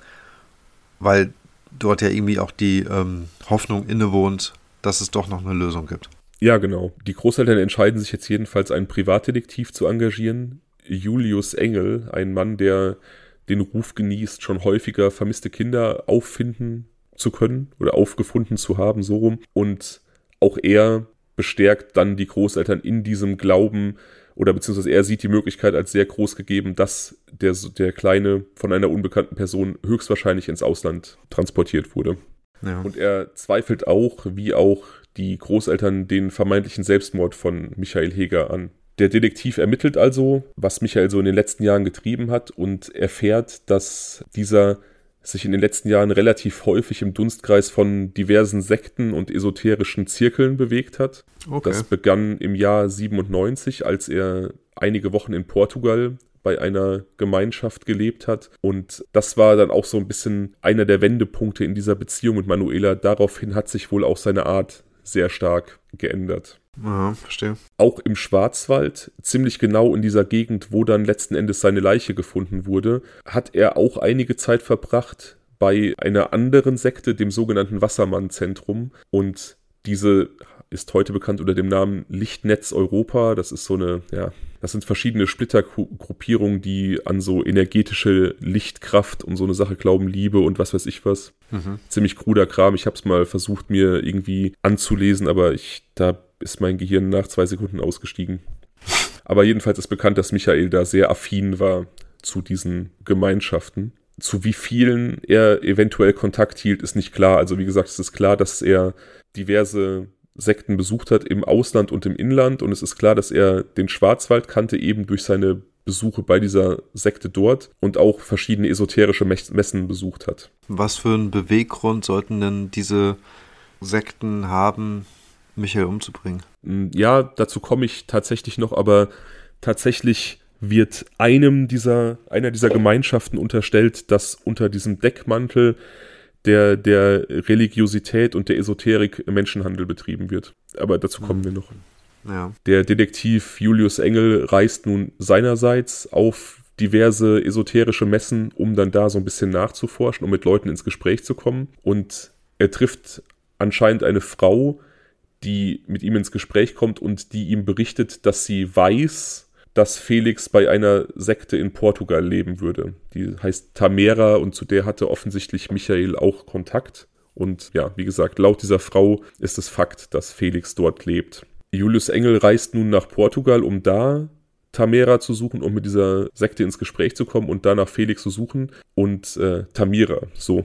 Weil dort ja irgendwie auch die ähm, Hoffnung innewohnt, dass es doch noch eine Lösung gibt. Ja, genau. Die Großeltern entscheiden sich jetzt jedenfalls, einen Privatdetektiv zu engagieren. Julius Engel, ein Mann, der den Ruf genießt, schon häufiger vermisste Kinder auffinden zu können oder aufgefunden zu haben, so rum. Und auch er bestärkt dann die Großeltern in diesem Glauben, oder beziehungsweise er sieht die Möglichkeit als sehr groß gegeben, dass der, der Kleine von einer unbekannten Person höchstwahrscheinlich ins Ausland transportiert wurde. Ja. Und er zweifelt auch, wie auch die Großeltern, den vermeintlichen Selbstmord von Michael Heger an. Der Detektiv ermittelt also, was Michael so in den letzten Jahren getrieben hat und erfährt, dass dieser sich in den letzten Jahren relativ häufig im Dunstkreis von diversen Sekten und esoterischen Zirkeln bewegt hat. Okay. Das begann im Jahr 97, als er einige Wochen in Portugal bei einer Gemeinschaft gelebt hat. Und das war dann auch so ein bisschen einer der Wendepunkte in dieser Beziehung mit Manuela. Daraufhin hat sich wohl auch seine Art sehr stark geändert. Aha, verstehe. Auch im Schwarzwald, ziemlich genau in dieser Gegend, wo dann letzten Endes seine Leiche gefunden wurde, hat er auch einige Zeit verbracht bei einer anderen Sekte, dem sogenannten Wassermann-Zentrum. Und diese ist heute bekannt unter dem Namen Lichtnetz Europa. Das ist so eine, ja, das sind verschiedene Splittergruppierungen, die an so energetische Lichtkraft und so eine Sache glauben, Liebe und was weiß ich was. Mhm. Ziemlich kruder Kram. Ich habe es mal versucht, mir irgendwie anzulesen, aber ich, da ist mein Gehirn nach zwei Sekunden ausgestiegen. Aber jedenfalls ist bekannt, dass Michael da sehr affin war zu diesen Gemeinschaften. Zu wie vielen er eventuell Kontakt hielt, ist nicht klar. Also wie gesagt, es ist klar, dass er diverse Sekten besucht hat im Ausland und im Inland. Und es ist klar, dass er den Schwarzwald kannte, eben durch seine Besuche bei dieser Sekte dort und auch verschiedene esoterische Messen besucht hat. Was für einen Beweggrund sollten denn diese Sekten haben, Michael umzubringen. Mm, ja, dazu komme ich tatsächlich noch, aber tatsächlich wird einem dieser, einer dieser Gemeinschaften unterstellt, dass unter diesem Deckmantel der, der Religiosität und der Esoterik Menschenhandel betrieben wird. Aber dazu kommen wir noch. Ja. Der Detektiv Julius Engel reist nun seinerseits auf diverse esoterische Messen, um dann da so ein bisschen nachzuforschen, um mit Leuten ins Gespräch zu kommen. Und er trifft anscheinend eine Frau, die mit ihm ins Gespräch kommt und die ihm berichtet, dass sie weiß, dass Felix bei einer Sekte in Portugal leben würde. Die heißt Tamera und zu der hatte offensichtlich Michael auch Kontakt. Und ja, wie gesagt, laut dieser Frau ist es Fakt, dass Felix dort lebt. Julius Engel reist nun nach Portugal, um da Tamera zu suchen, um mit dieser Sekte ins Gespräch zu kommen und danach Felix zu suchen und äh, Tamira, so,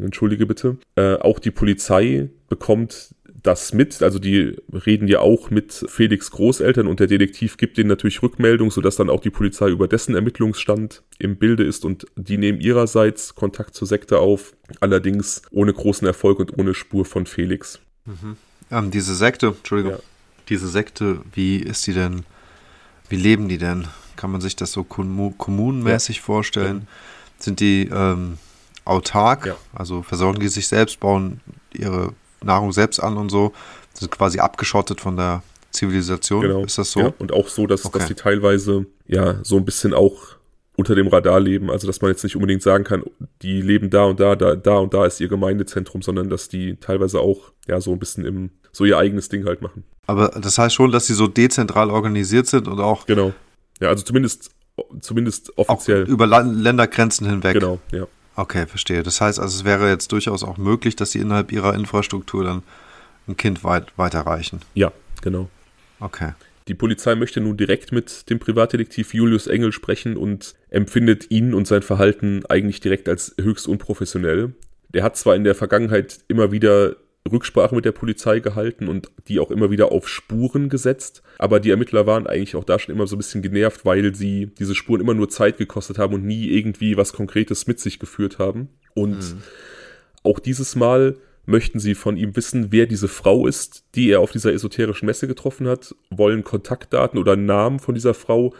entschuldige bitte. Äh, auch die Polizei bekommt das mit. Also die reden ja auch mit Felix Großeltern und der Detektiv gibt denen natürlich Rückmeldung, sodass dann auch die Polizei über dessen Ermittlungsstand im Bilde ist und die nehmen ihrerseits Kontakt zur Sekte auf, allerdings ohne großen Erfolg und ohne Spur von Felix. Mhm. Ähm, diese Sekte, Entschuldigung, ja. diese Sekte, wie ist die denn, wie leben die denn? Kann man sich das so kommunenmäßig ja. vorstellen? Ja. Sind die ähm, autark, also versorgen die sich selbst, bauen ihre Nahrung selbst an und so, sind quasi abgeschottet von der Zivilisation. Genau. Ist das so? Ja, und auch so, dass, okay. dass die teilweise ja so ein bisschen auch unter dem Radar leben. Also dass man jetzt nicht unbedingt sagen kann, die leben da und da, da, da und da ist ihr Gemeindezentrum, sondern dass die teilweise auch ja so ein bisschen im so ihr eigenes Ding halt machen. Aber das heißt schon, dass sie so dezentral organisiert sind und auch. Genau. Ja, also zumindest zumindest offiziell. über Ländergrenzen hinweg. Genau, ja. Okay, verstehe. Das heißt also, es wäre jetzt durchaus auch möglich, dass sie innerhalb ihrer Infrastruktur dann ein Kind weit, weiterreichen. Ja, genau. Okay. Die Polizei möchte nun direkt mit dem Privatdetektiv Julius Engel sprechen und empfindet ihn und sein Verhalten eigentlich direkt als höchst unprofessionell. Der hat zwar in der Vergangenheit immer wieder Rücksprache mit der Polizei gehalten und die auch immer wieder auf Spuren gesetzt. Aber die Ermittler waren eigentlich auch da schon immer so ein bisschen genervt, weil sie diese Spuren immer nur Zeit gekostet haben und nie irgendwie was Konkretes mit sich geführt haben. Und mhm. auch dieses Mal möchten sie von ihm wissen, wer diese Frau ist, die er auf dieser esoterischen Messe getroffen hat, wollen Kontaktdaten oder Namen von dieser Frau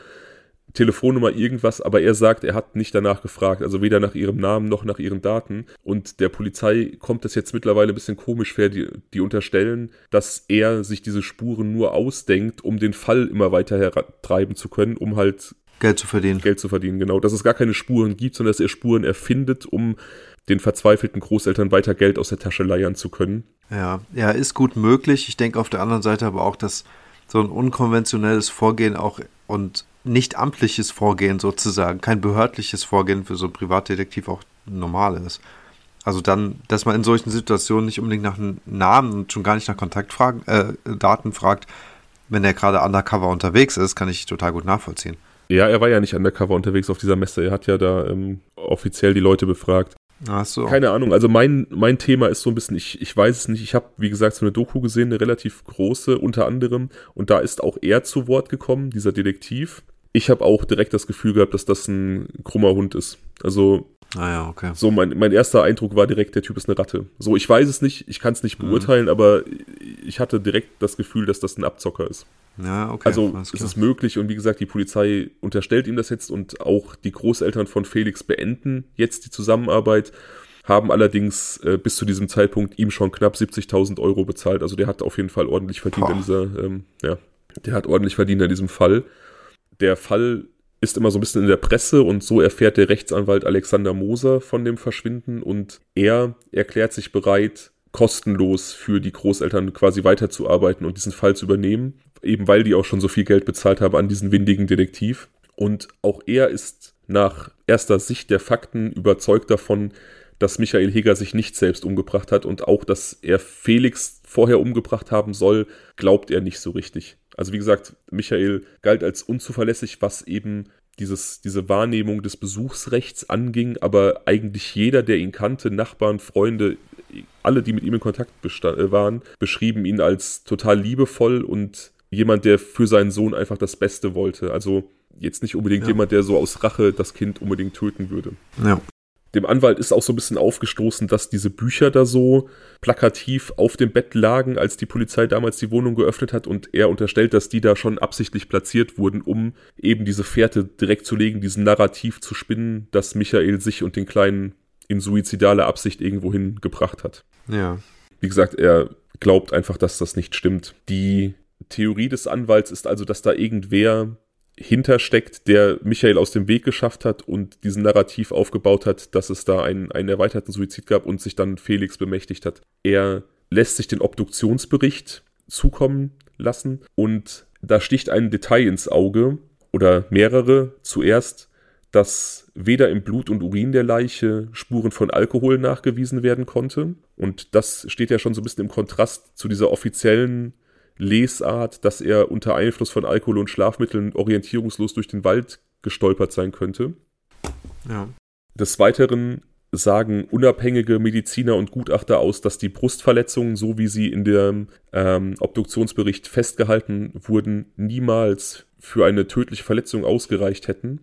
Telefonnummer, irgendwas, aber er sagt, er hat nicht danach gefragt, also weder nach ihrem Namen noch nach ihren Daten. Und der Polizei kommt das jetzt mittlerweile ein bisschen komisch fair, die, die unterstellen, dass er sich diese Spuren nur ausdenkt, um den Fall immer weiter hertreiben zu können, um halt Geld zu verdienen. Geld zu verdienen, genau. Dass es gar keine Spuren gibt, sondern dass er Spuren erfindet, um den verzweifelten Großeltern weiter Geld aus der Tasche leiern zu können. Ja, ja, ist gut möglich. Ich denke auf der anderen Seite aber auch, dass so ein unkonventionelles Vorgehen auch und nicht amtliches Vorgehen sozusagen, kein behördliches Vorgehen für so ein Privatdetektiv auch normal ist. Also dann, dass man in solchen Situationen nicht unbedingt nach einem Namen und schon gar nicht nach Kontaktdaten äh, fragt, wenn er gerade undercover unterwegs ist, kann ich total gut nachvollziehen. Ja, er war ja nicht undercover unterwegs auf dieser Messe. Er hat ja da ähm, offiziell die Leute befragt. Ach so. Keine Ahnung. Also mein, mein Thema ist so ein bisschen, ich, ich weiß es nicht. Ich habe, wie gesagt, so eine Doku gesehen, eine relativ große unter anderem. Und da ist auch er zu Wort gekommen, dieser Detektiv ich habe auch direkt das Gefühl gehabt, dass das ein krummer Hund ist. Also Ah ja, okay. So, mein, mein erster Eindruck war direkt, der Typ ist eine Ratte. So, ich weiß es nicht, ich kann es nicht mhm. beurteilen, mhm. aber ich hatte direkt das Gefühl, dass das ein Abzocker ist. Ja, okay. Also, es ist möglich und wie gesagt, die Polizei unterstellt ihm das jetzt und auch die Großeltern von Felix beenden jetzt die Zusammenarbeit, haben allerdings äh, bis zu diesem Zeitpunkt ihm schon knapp 70.000 Euro bezahlt. Also, der hat auf jeden Fall ordentlich verdient Boah. an dieser, ähm, ja, der hat ordentlich verdient an diesem Fall der Fall ist immer so ein bisschen in der Presse und so erfährt der Rechtsanwalt Alexander Moser von dem Verschwinden und er erklärt sich bereit, kostenlos für die Großeltern quasi weiterzuarbeiten und diesen Fall zu übernehmen, eben weil die auch schon so viel Geld bezahlt haben an diesen windigen Detektiv. Und auch er ist nach erster Sicht der Fakten überzeugt davon, dass Michael Heger sich nicht selbst umgebracht hat und auch, dass er Felix vorher umgebracht haben soll, glaubt er nicht so richtig. Also wie gesagt, Michael galt als unzuverlässig, was eben dieses, diese Wahrnehmung des Besuchsrechts anging, aber eigentlich jeder, der ihn kannte, Nachbarn, Freunde, alle, die mit ihm in Kontakt äh, waren, beschrieben ihn als total liebevoll und jemand, der für seinen Sohn einfach das Beste wollte. Also jetzt nicht unbedingt ja. jemand, der so aus Rache das Kind unbedingt töten würde. Ja dem Anwalt ist auch so ein bisschen aufgestoßen, dass diese Bücher da so plakativ auf dem Bett lagen, als die Polizei damals die Wohnung geöffnet hat und er unterstellt, dass die da schon absichtlich platziert wurden, um eben diese Fährte direkt zu legen, diesen Narrativ zu spinnen, dass Michael sich und den Kleinen in suizidale Absicht irgendwohin gebracht hat. Ja. Wie gesagt, er glaubt einfach, dass das nicht stimmt. Die Theorie des Anwalts ist also, dass da irgendwer hintersteckt, der Michael aus dem Weg geschafft hat und diesen Narrativ aufgebaut hat, dass es da einen, einen erweiterten Suizid gab und sich dann Felix bemächtigt hat. Er lässt sich den Obduktionsbericht zukommen lassen und da sticht ein Detail ins Auge oder mehrere. Zuerst, dass weder im Blut und Urin der Leiche Spuren von Alkohol nachgewiesen werden konnte. Und das steht ja schon so ein bisschen im Kontrast zu dieser offiziellen Lesart, dass er unter Einfluss von Alkohol und Schlafmitteln orientierungslos durch den Wald gestolpert sein könnte. Ja. Des Weiteren sagen unabhängige Mediziner und Gutachter aus, dass die Brustverletzungen, so wie sie in dem ähm, Obduktionsbericht festgehalten wurden, niemals für eine tödliche Verletzung ausgereicht hätten.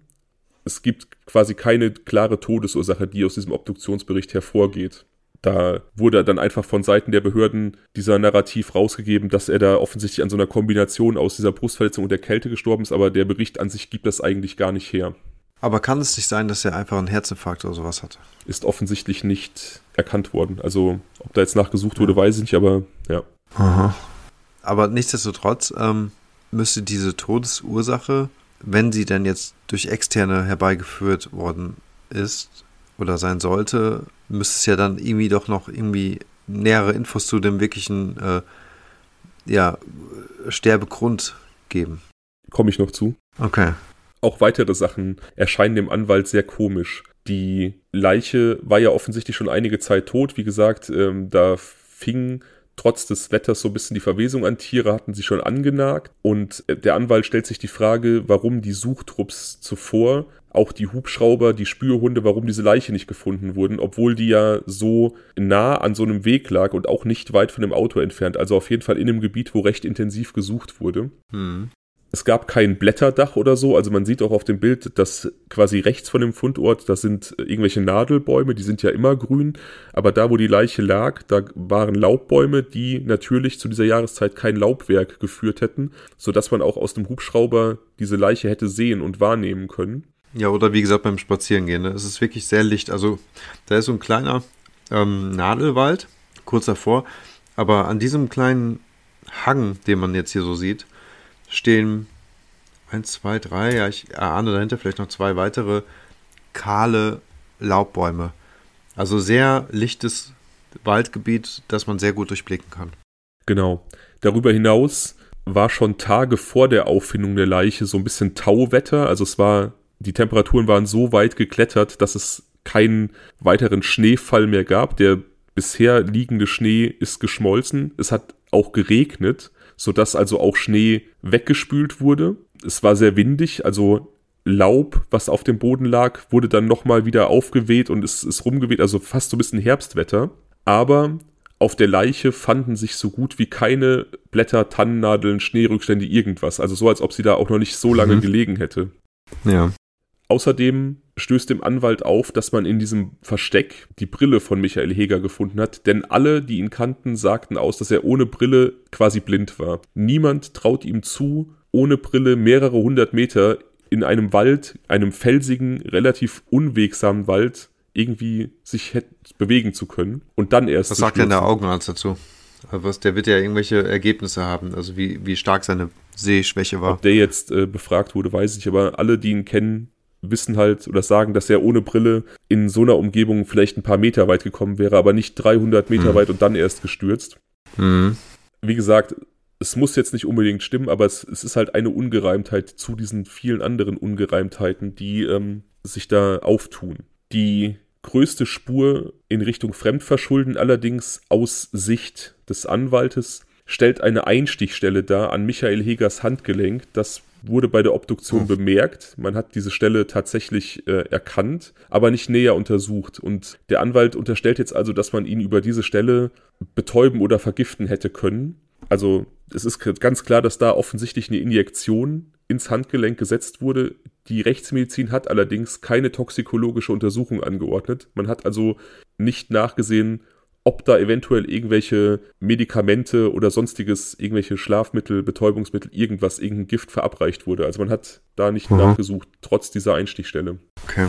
Es gibt quasi keine klare Todesursache, die aus diesem Obduktionsbericht hervorgeht. Da wurde dann einfach von Seiten der Behörden dieser Narrativ rausgegeben, dass er da offensichtlich an so einer Kombination aus dieser Brustverletzung und der Kälte gestorben ist, aber der Bericht an sich gibt das eigentlich gar nicht her. Aber kann es nicht sein, dass er einfach einen Herzinfarkt oder sowas hatte? Ist offensichtlich nicht erkannt worden. Also, ob da jetzt nachgesucht wurde, weiß ich nicht, aber ja. Aha. Aber nichtsdestotrotz ähm, müsste diese Todesursache, wenn sie denn jetzt durch Externe herbeigeführt worden ist oder sein sollte, müsste es ja dann irgendwie doch noch irgendwie nähere Infos zu dem wirklichen äh, ja, Sterbegrund geben. Komme ich noch zu. Okay. Auch weitere Sachen erscheinen dem Anwalt sehr komisch. Die Leiche war ja offensichtlich schon einige Zeit tot. Wie gesagt, ähm, da fing trotz des Wetters so ein bisschen die Verwesung an. Tiere hatten sie schon angenagt. Und äh, der Anwalt stellt sich die Frage, warum die Suchtrupps zuvor, auch die Hubschrauber, die Spürhunde, warum diese Leiche nicht gefunden wurden, obwohl die ja so nah an so einem Weg lag und auch nicht weit von dem Auto entfernt. Also auf jeden Fall in einem Gebiet, wo recht intensiv gesucht wurde. Hm. Es gab kein Blätterdach oder so, also man sieht auch auf dem Bild, dass quasi rechts von dem Fundort, das sind äh, irgendwelche Nadelbäume, die sind ja immer grün, aber da, wo die Leiche lag, da waren Laubbäume, die natürlich zu dieser Jahreszeit kein Laubwerk geführt hätten, sodass man auch aus dem Hubschrauber diese Leiche hätte sehen und wahrnehmen können. Ja, oder wie gesagt beim Spazierengehen, ne? es ist wirklich sehr licht, also da ist so ein kleiner ähm, Nadelwald, kurz davor, aber an diesem kleinen Hang, den man jetzt hier so sieht, stehen eins, zwei, drei, ja, ich erahne dahinter vielleicht noch zwei weitere kahle Laubbäume. Also sehr lichtes Waldgebiet, das man sehr gut durchblicken kann. Genau. Darüber hinaus war schon Tage vor der Auffindung der Leiche so ein bisschen Tauwetter. Also es war, die Temperaturen waren so weit geklettert, dass es keinen weiteren Schneefall mehr gab. Der bisher liegende Schnee ist geschmolzen. Es hat auch geregnet sodass also auch Schnee weggespült wurde. Es war sehr windig, also Laub, was auf dem Boden lag, wurde dann nochmal wieder aufgeweht und es ist rumgeweht, also fast so ein bisschen Herbstwetter. Aber auf der Leiche fanden sich so gut wie keine Blätter, Tannennadeln, Schneerückstände, irgendwas. Also so, als ob sie da auch noch nicht so lange mhm. gelegen hätte. Ja. Außerdem stößt dem Anwalt auf, dass man in diesem Versteck die Brille von Michael Heger gefunden hat, denn alle, die ihn kannten, sagten aus, dass er ohne Brille quasi blind war. Niemand traut ihm zu, ohne Brille mehrere hundert Meter in einem Wald, einem felsigen, relativ unwegsamen Wald, irgendwie sich bewegen zu können und dann erst. Was sagt denn der Augenarzt dazu? Was, der wird ja irgendwelche Ergebnisse haben, also wie, wie stark seine Sehschwäche war. Ob der jetzt äh, befragt wurde, weiß ich, aber alle, die ihn kennen, wissen halt oder sagen, dass er ohne Brille in so einer Umgebung vielleicht ein paar Meter weit gekommen wäre, aber nicht 300 Meter mhm. weit und dann erst gestürzt. Mhm. Wie gesagt, es muss jetzt nicht unbedingt stimmen, aber es, es, ist halt eine Ungereimtheit zu diesen vielen anderen Ungereimtheiten, die ähm, sich da auftun. Die größte Spur in Richtung Fremdverschulden allerdings aus Sicht des Anwaltes stellt eine Einstichstelle dar an Michael Hegers Handgelenk, das wurde bei der Obduktion bemerkt. Man hat diese Stelle tatsächlich äh, erkannt, aber nicht näher untersucht. Und der Anwalt unterstellt jetzt also, dass man ihn über diese Stelle betäuben oder vergiften hätte können. Also es ist ganz klar, dass da offensichtlich eine Injektion ins Handgelenk gesetzt wurde. Die Rechtsmedizin hat allerdings keine toxikologische Untersuchung angeordnet. Man hat also nicht nachgesehen, ob da eventuell irgendwelche Medikamente oder sonstiges, irgendwelche Schlafmittel, Betäubungsmittel, irgendwas, irgendein Gift verabreicht wurde. Also man hat da nicht mhm. nachgesucht, trotz dieser Einstichstelle. Okay.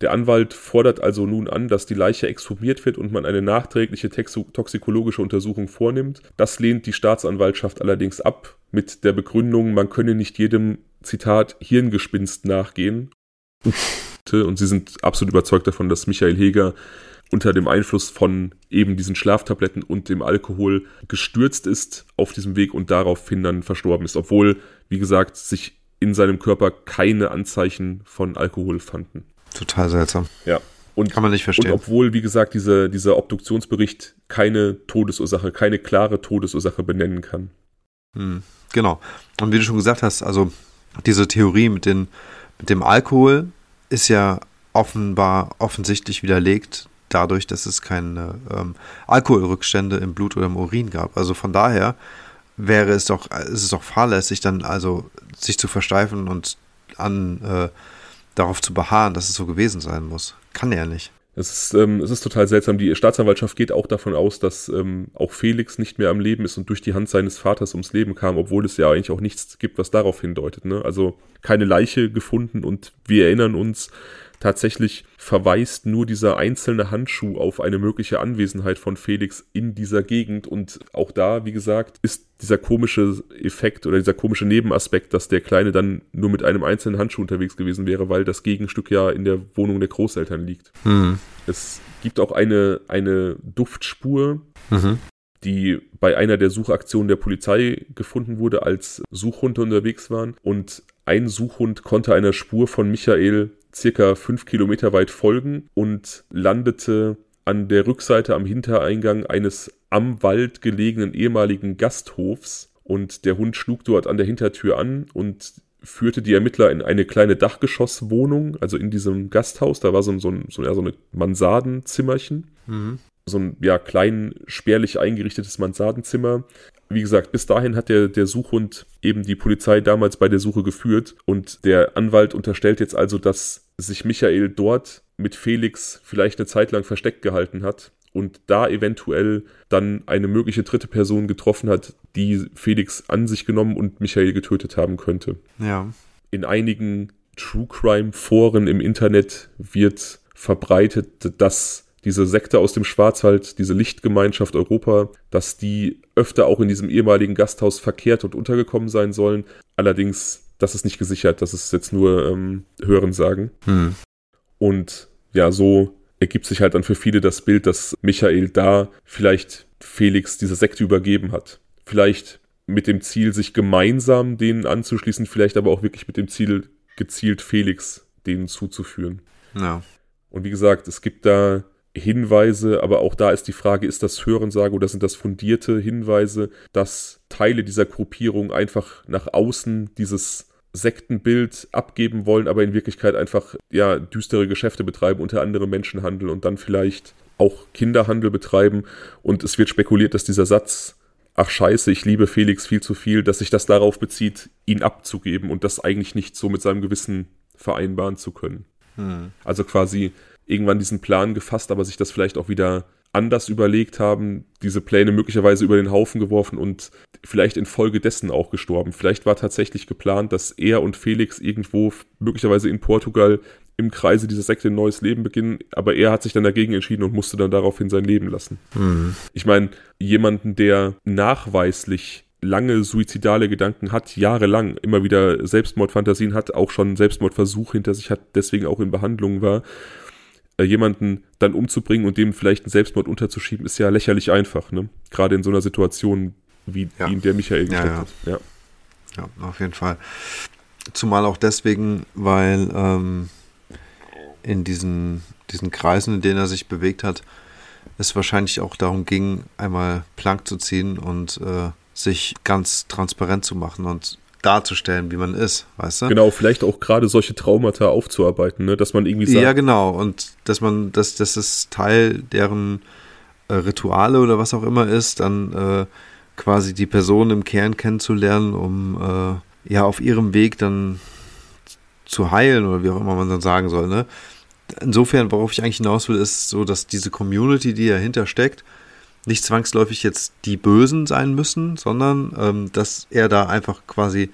Der Anwalt fordert also nun an, dass die Leiche exhumiert wird und man eine nachträgliche toxikologische Untersuchung vornimmt. Das lehnt die Staatsanwaltschaft allerdings ab mit der Begründung, man könne nicht jedem, Zitat, Hirngespinst nachgehen. und sie sind absolut überzeugt davon, dass Michael Heger unter dem Einfluss von eben diesen Schlaftabletten und dem Alkohol gestürzt ist auf diesem Weg und daraufhin dann verstorben ist, obwohl, wie gesagt, sich in seinem Körper keine Anzeichen von Alkohol fanden. Total seltsam. Ja. Und, Kann man nicht verstehen. Und obwohl, wie gesagt, diese, dieser Obduktionsbericht keine Todesursache, keine klare Todesursache benennen kann. Hm, genau. Und wie du schon gesagt hast, also diese Theorie mit, den, mit dem Alkohol ist ja offenbar offensichtlich widerlegt dadurch, dass es keine ähm, Alkoholrückstände im Blut oder im Urin gab. Also von daher wäre es doch, ist es doch fahrlässig, dann also sich zu versteifen und an äh, darauf zu beharren, dass es so gewesen sein muss. Kann er nicht. Es ist, ähm, es ist total seltsam. Die Staatsanwaltschaft geht auch davon aus, dass ähm, auch Felix nicht mehr am Leben ist und durch die Hand seines Vaters ums Leben kam, obwohl es ja eigentlich auch nichts gibt, was darauf hindeutet. Ne? Also keine Leiche gefunden und wir erinnern uns, Tatsächlich verweist nur dieser einzelne Handschuh auf eine mögliche Anwesenheit von Felix in dieser Gegend. Und auch da, wie gesagt, ist dieser komische Effekt oder dieser komische Nebenaspekt, dass der Kleine dann nur mit einem einzelnen Handschuh unterwegs gewesen wäre, weil das Gegenstück ja in der Wohnung der Großeltern liegt. Mhm. Es gibt auch eine, eine Duftspur, mhm die bei einer der Suchaktionen der Polizei gefunden wurde, als Suchhunde unterwegs waren. Und ein Suchhund konnte einer Spur von Michael circa fünf Kilometer weit folgen und landete an der Rückseite am Hintereingang eines am Wald gelegenen ehemaligen Gasthofs und der Hund schlug dort an der Hintertür an und führte die Ermittler in eine kleine Dachgeschosswohnung, also in diesem Gasthaus. Da war so, so, so, ja, so eine Mansardenzimmerchen. Mhm. So ein ja, klein, spärlich eingerichtetes Mansardenzimmer. Wie gesagt, bis dahin hat der, der Suchhund eben die Polizei damals bei der Suche geführt und der Anwalt unterstellt jetzt also, dass sich Michael dort mit Felix vielleicht eine Zeit lang versteckt gehalten hat und da eventuell dann eine mögliche dritte Person getroffen hat, die Felix an sich genommen und Michael getötet haben könnte. Ja. In einigen True Crime Foren im Internet wird verbreitet, dass diese Sekte aus dem Schwarzwald, diese Lichtgemeinschaft Europa, dass die öfter auch in diesem ehemaligen Gasthaus verkehrt und untergekommen sein sollen. Allerdings, das ist nicht gesichert, das ist jetzt nur ähm, Hörensagen. Hm. Und ja, so ergibt sich halt dann für viele das Bild, dass Michael da vielleicht Felix diese Sekte übergeben hat. Vielleicht mit dem Ziel, sich gemeinsam denen anzuschließen, vielleicht aber auch wirklich mit dem Ziel, gezielt Felix denen zuzuführen. Ja. Und wie gesagt, es gibt da Hinweise, aber auch da ist die Frage, ist das Hörensage oder sind das fundierte Hinweise, dass Teile dieser Gruppierung einfach nach außen dieses Sektenbild abgeben wollen, aber in Wirklichkeit einfach ja düstere Geschäfte betreiben, unter anderem Menschenhandel und dann vielleicht auch Kinderhandel betreiben und es wird spekuliert, dass dieser Satz ach scheiße, ich liebe Felix viel zu viel, dass sich das darauf bezieht, ihn abzugeben und das eigentlich nicht so mit seinem Gewissen vereinbaren zu können. Hm. Also quasi irgendwann diesen Plan gefasst, aber sich das vielleicht auch wieder anders überlegt haben, diese Pläne möglicherweise über den Haufen geworfen und vielleicht infolgedessen auch gestorben. Vielleicht war tatsächlich geplant, dass er und Felix irgendwo möglicherweise in Portugal im Kreise dieser Sekte ein neues Leben beginnen, aber er hat sich dann dagegen entschieden und musste dann daraufhin sein Leben lassen. Mhm. Ich meine, jemanden, der nachweislich lange suizidale Gedanken hat, jahrelang immer wieder Selbstmordfantasien hat, auch schon Selbstmordversuch hinter sich hat, deswegen auch in Behandlung war, äh, jemanden dann umzubringen und dem vielleicht einen Selbstmord unterzuschieben, ist ja lächerlich einfach, ne? Gerade in so einer Situation, wie ja. die, in der Michael gesteckt ja, ja. hat. Ja. ja, auf jeden Fall. Zumal auch deswegen, weil ähm, in diesen, diesen Kreisen, in denen er sich bewegt hat, es wahrscheinlich auch darum ging, einmal plank zu ziehen und äh, sich ganz transparent zu machen und darzustellen, wie man ist, weißt du? Genau, vielleicht auch gerade solche Traumata aufzuarbeiten, ne? dass man irgendwie sagt. Ja, genau, und dass man, dass, dass es Teil deren äh, Rituale oder was auch immer ist, dann äh, quasi die Person im Kern kennenzulernen, um äh, ja auf ihrem Weg dann zu heilen oder wie auch immer man dann sagen soll, ne? Insofern, worauf ich eigentlich hinaus will, ist so, dass diese Community, die dahinter steckt, nicht zwangsläufig jetzt die Bösen sein müssen, sondern ähm, dass er da einfach quasi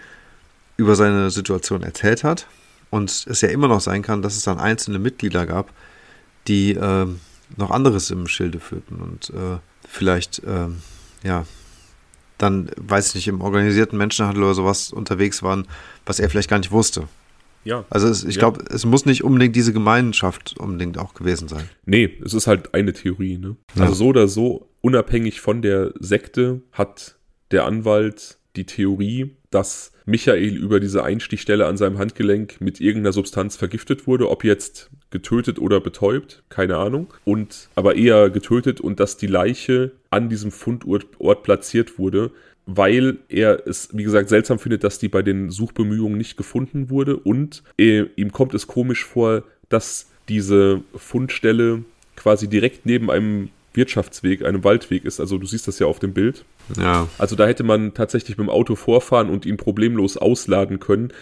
über seine Situation erzählt hat und es ja immer noch sein kann, dass es dann einzelne Mitglieder gab, die äh, noch anderes im Schilde führten und äh, vielleicht, äh, ja, dann, weiß ich nicht, im organisierten Menschenhandel oder sowas unterwegs waren, was er vielleicht gar nicht wusste. Ja. Also es, ich ja. glaube, es muss nicht unbedingt diese Gemeinschaft unbedingt auch gewesen sein. Nee, es ist halt eine Theorie. Ne? Ja. Also so oder so, unabhängig von der Sekte, hat der Anwalt die Theorie, dass Michael über diese Einstichstelle an seinem Handgelenk mit irgendeiner Substanz vergiftet wurde, ob jetzt getötet oder betäubt, keine Ahnung. Und aber eher getötet und dass die Leiche an diesem Fundort platziert wurde, weil er es, wie gesagt, seltsam findet, dass die bei den Suchbemühungen nicht gefunden wurde und äh, ihm kommt es komisch vor, dass diese Fundstelle quasi direkt neben einem Wirtschaftsweg, einem Waldweg ist. Also du siehst das ja auf dem Bild. Ja. Also da hätte man tatsächlich mit dem Auto vorfahren und ihn problemlos ausladen können.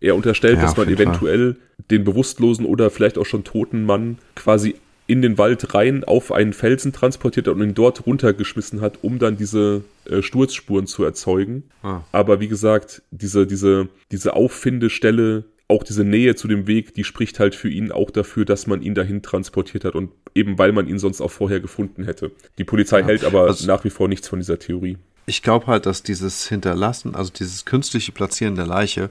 Er unterstellt, Ja, dass man eventuell den bewusstlosen oder vielleicht auch schon toten Mann quasi in den Wald rein auf einen Felsen transportiert hat und ihn dort runtergeschmissen hat, um dann diese äh, Sturzspuren zu erzeugen. Ah. Aber wie gesagt, diese, diese, diese Auffindestelle, auch diese Nähe zu dem Weg, die spricht halt für ihn auch dafür, dass man ihn dahin transportiert hat und eben weil man ihn sonst auch vorher gefunden hätte. Die Polizei hält aber also- nach wie vor nichts von dieser Theorie. Ich glaube halt, dass dieses Hinterlassen, also dieses künstliche Platzieren der Leiche,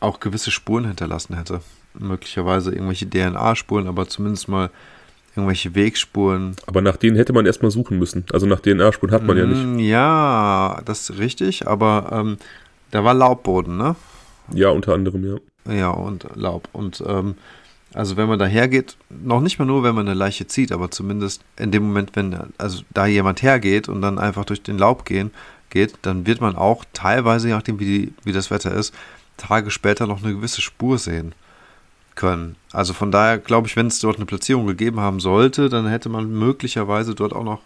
auch gewisse Spuren hinterlassen hätte. Möglicherweise irgendwelche DNA-Spuren, aber zumindest mal irgendwelche Wegspuren. Aber nach denen hätte man erstmal suchen müssen. Also nach DNA-Spuren hat man ja nicht. Mm, Ja, das ist richtig, aber ähm, da war Laubboden, ne? Ja, unter anderem, ja. Ja, und Laub. Und ähm, also wenn man da hergeht, noch nicht mal nur, wenn man eine Leiche zieht, aber zumindest in dem Moment, wenn also da jemand hergeht und dann einfach durch den Laub gehen geht, dann wird man auch teilweise, je nachdem wie, die, wie das Wetter ist, Tage später noch eine gewisse Spur sehen können. Also von daher glaube ich, wenn es dort eine Platzierung gegeben haben sollte, dann hätte man möglicherweise dort auch noch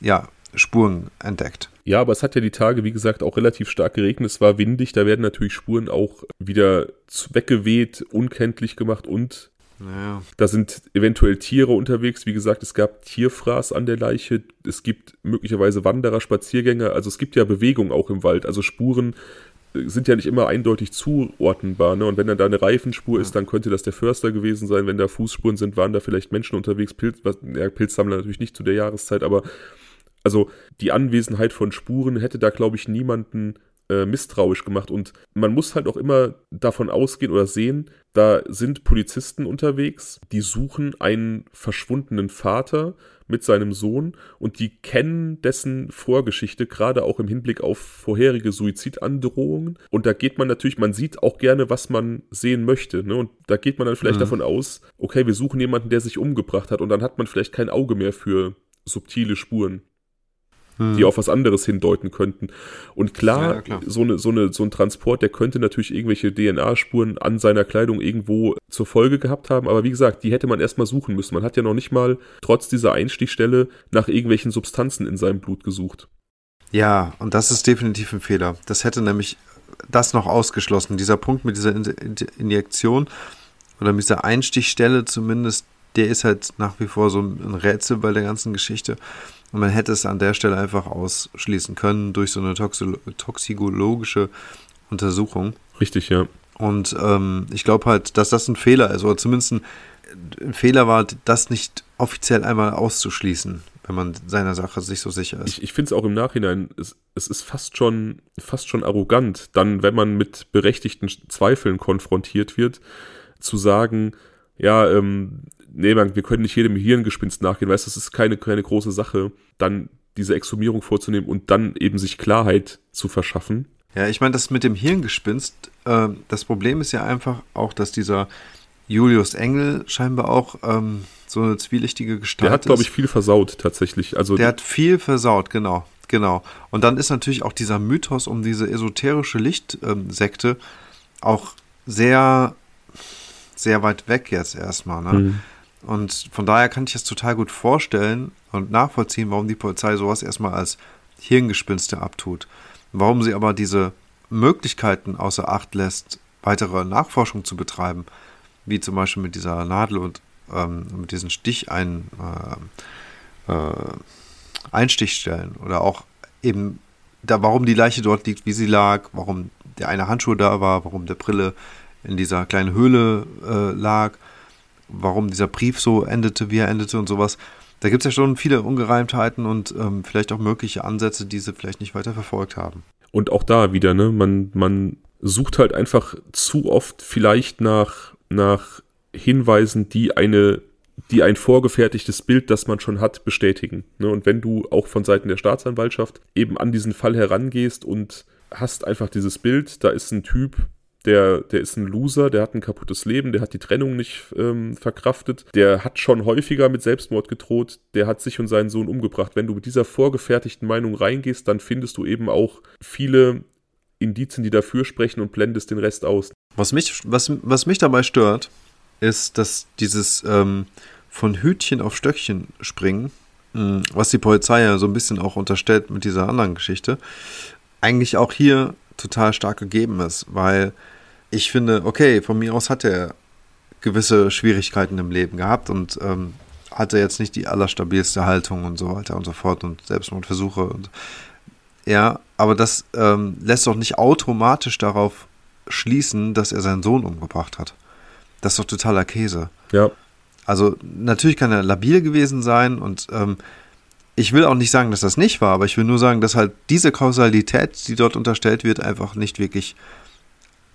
ja, Spuren entdeckt. Ja, aber es hat ja die Tage, wie gesagt, auch relativ stark geregnet. Es war windig, da werden natürlich Spuren auch wieder weggeweht, unkenntlich gemacht und Naja. da sind eventuell Tiere unterwegs. Wie gesagt, es gab Tierfraß an der Leiche. Es gibt möglicherweise Wanderer, Spaziergänger. Also es gibt ja Bewegung auch im Wald. Also Spuren äh, sind ja nicht immer eindeutig zuordnenbar. Ne? Und wenn dann da eine Reifenspur ist, dann könnte das der Förster gewesen sein. Wenn da Fußspuren sind, waren da vielleicht Menschen unterwegs. Pilz, was, ja, Pilzsammler natürlich nicht zu der Jahreszeit, aber also die Anwesenheit von Spuren hätte da, glaube ich, niemanden äh, misstrauisch gemacht. Und man muss halt auch immer davon ausgehen oder sehen, da sind Polizisten unterwegs, die suchen einen verschwundenen Vater mit seinem Sohn und die kennen dessen Vorgeschichte, gerade auch im Hinblick auf vorherige Suizidandrohungen. Und da geht man natürlich, man sieht auch gerne, was man sehen möchte. Ne? Und da geht man dann vielleicht Mhm. davon aus, okay, wir suchen jemanden, der sich umgebracht hat. Und dann hat man vielleicht kein Auge mehr für subtile Spuren Hm. die auf was anderes hindeuten könnten. Und klar, Ja, klar. So, eine, so, eine, so ein Transport, der könnte natürlich irgendwelche DNA-Spuren an seiner Kleidung irgendwo zur Folge gehabt haben, aber wie gesagt, die hätte man erstmal suchen müssen. Man hat ja noch nicht mal, trotz dieser Einstichstelle, nach irgendwelchen Substanzen in seinem Blut gesucht. Ja, und das ist definitiv ein Fehler. Das hätte nämlich das noch ausgeschlossen. Dieser Punkt mit dieser In In Injektion oder mit dieser Einstichstelle zumindest, der ist halt nach wie vor so ein Rätsel bei der ganzen Geschichte. Und man hätte es an der Stelle einfach ausschließen können durch so eine toxo toxikologische Untersuchung. Richtig, ja. Und ähm, ich glaube halt, dass das ein Fehler ist, oder zumindest ein, ein Fehler war, das nicht offiziell einmal auszuschließen, wenn man seiner Sache sich so sicher ist. Ich, ich finde es auch im Nachhinein, es, es ist fast schon, fast schon arrogant, dann, wenn man mit berechtigten Zweifeln konfrontiert wird, zu sagen, ja, ähm, nee, man, wir können nicht jedem Hirngespinst nachgehen, weißt du, das ist keine, keine große Sache, dann diese Exhumierung vorzunehmen und dann eben sich Klarheit zu verschaffen. Ja, ich meine, das mit dem Hirngespinst, äh, das Problem ist ja einfach auch, dass dieser Julius Engel scheinbar auch ähm, so eine zwielichtige Gestalt Der hat, glaube ist. ich, viel versaut tatsächlich. Also Der hat viel versaut, genau, genau. Und dann ist natürlich auch dieser Mythos um diese esoterische Lichtsekte auch sehr, sehr weit weg jetzt erstmal. Ne? Mhm. Und von daher kann ich es total gut vorstellen und nachvollziehen, warum die Polizei sowas erstmal als Hirngespinste abtut. Warum sie aber diese Möglichkeiten außer Acht lässt, weitere Nachforschung zu betreiben, wie zum Beispiel mit dieser Nadel und ähm, mit diesen Stichein, äh, äh, Einstichstellen oder auch eben da, warum die Leiche dort liegt, wie sie lag, warum der eine Handschuh da war, warum der Brille in dieser kleinen Höhle äh, lag, warum dieser Brief so endete, wie er endete und sowas. Da gibt es ja schon viele Ungereimtheiten und ähm, vielleicht auch mögliche Ansätze, die sie vielleicht nicht weiter verfolgt haben. Und auch da wieder, ne, man, man sucht halt einfach zu oft vielleicht nach, nach Hinweisen, die eine, die ein vorgefertigtes Bild, das man schon hat, bestätigen. Ne? Und wenn du auch von Seiten der Staatsanwaltschaft eben an diesen Fall herangehst und hast einfach dieses Bild, da ist ein Typ, der, der ist ein Loser, der hat ein kaputtes Leben, der hat die Trennung nicht ähm, verkraftet, der hat schon häufiger mit Selbstmord gedroht, der hat sich und seinen Sohn umgebracht. Wenn du mit dieser vorgefertigten Meinung reingehst, dann findest du eben auch viele Indizien, die dafür sprechen und blendest den Rest aus. Was mich, was, was mich dabei stört, ist, dass dieses ähm, von Hütchen auf Stöckchen springen, hm, was die Polizei ja so ein bisschen auch unterstellt mit dieser anderen Geschichte, eigentlich auch hier total stark gegeben ist, weil ich finde, okay, von mir aus hat er gewisse Schwierigkeiten im Leben gehabt und ähm, hatte jetzt nicht die allerstabilste Haltung und so weiter und so fort und Selbstmordversuche und ja, aber das ähm, lässt doch nicht automatisch darauf schließen, dass er seinen Sohn umgebracht hat. Das ist doch totaler Käse. Ja. Also natürlich kann er labil gewesen sein und ähm, ich will auch nicht sagen, dass das nicht war, aber ich will nur sagen, dass halt diese Kausalität, die dort unterstellt wird, einfach nicht wirklich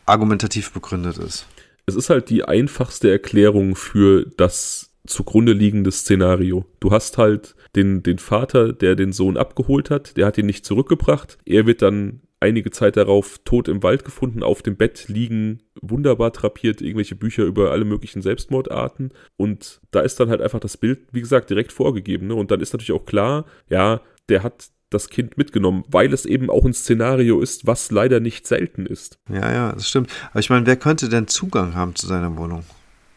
argumentativ begründet ist. Es ist halt die einfachste Erklärung für das zugrunde liegende Szenario. Du hast halt den, den Vater, der den Sohn abgeholt hat, der hat ihn nicht zurückgebracht. Er wird dann einige Zeit darauf tot im Wald gefunden, auf dem Bett liegen, wunderbar drapiert, irgendwelche Bücher über alle möglichen Selbstmordarten. Und da ist dann halt einfach das Bild, wie gesagt, direkt vorgegeben. Ne? Und dann ist natürlich auch klar, ja, der hat das Kind mitgenommen, weil es eben auch ein Szenario ist, was leider nicht selten ist. Ja, ja, das stimmt. Aber ich meine, wer könnte denn Zugang haben zu seiner Wohnung?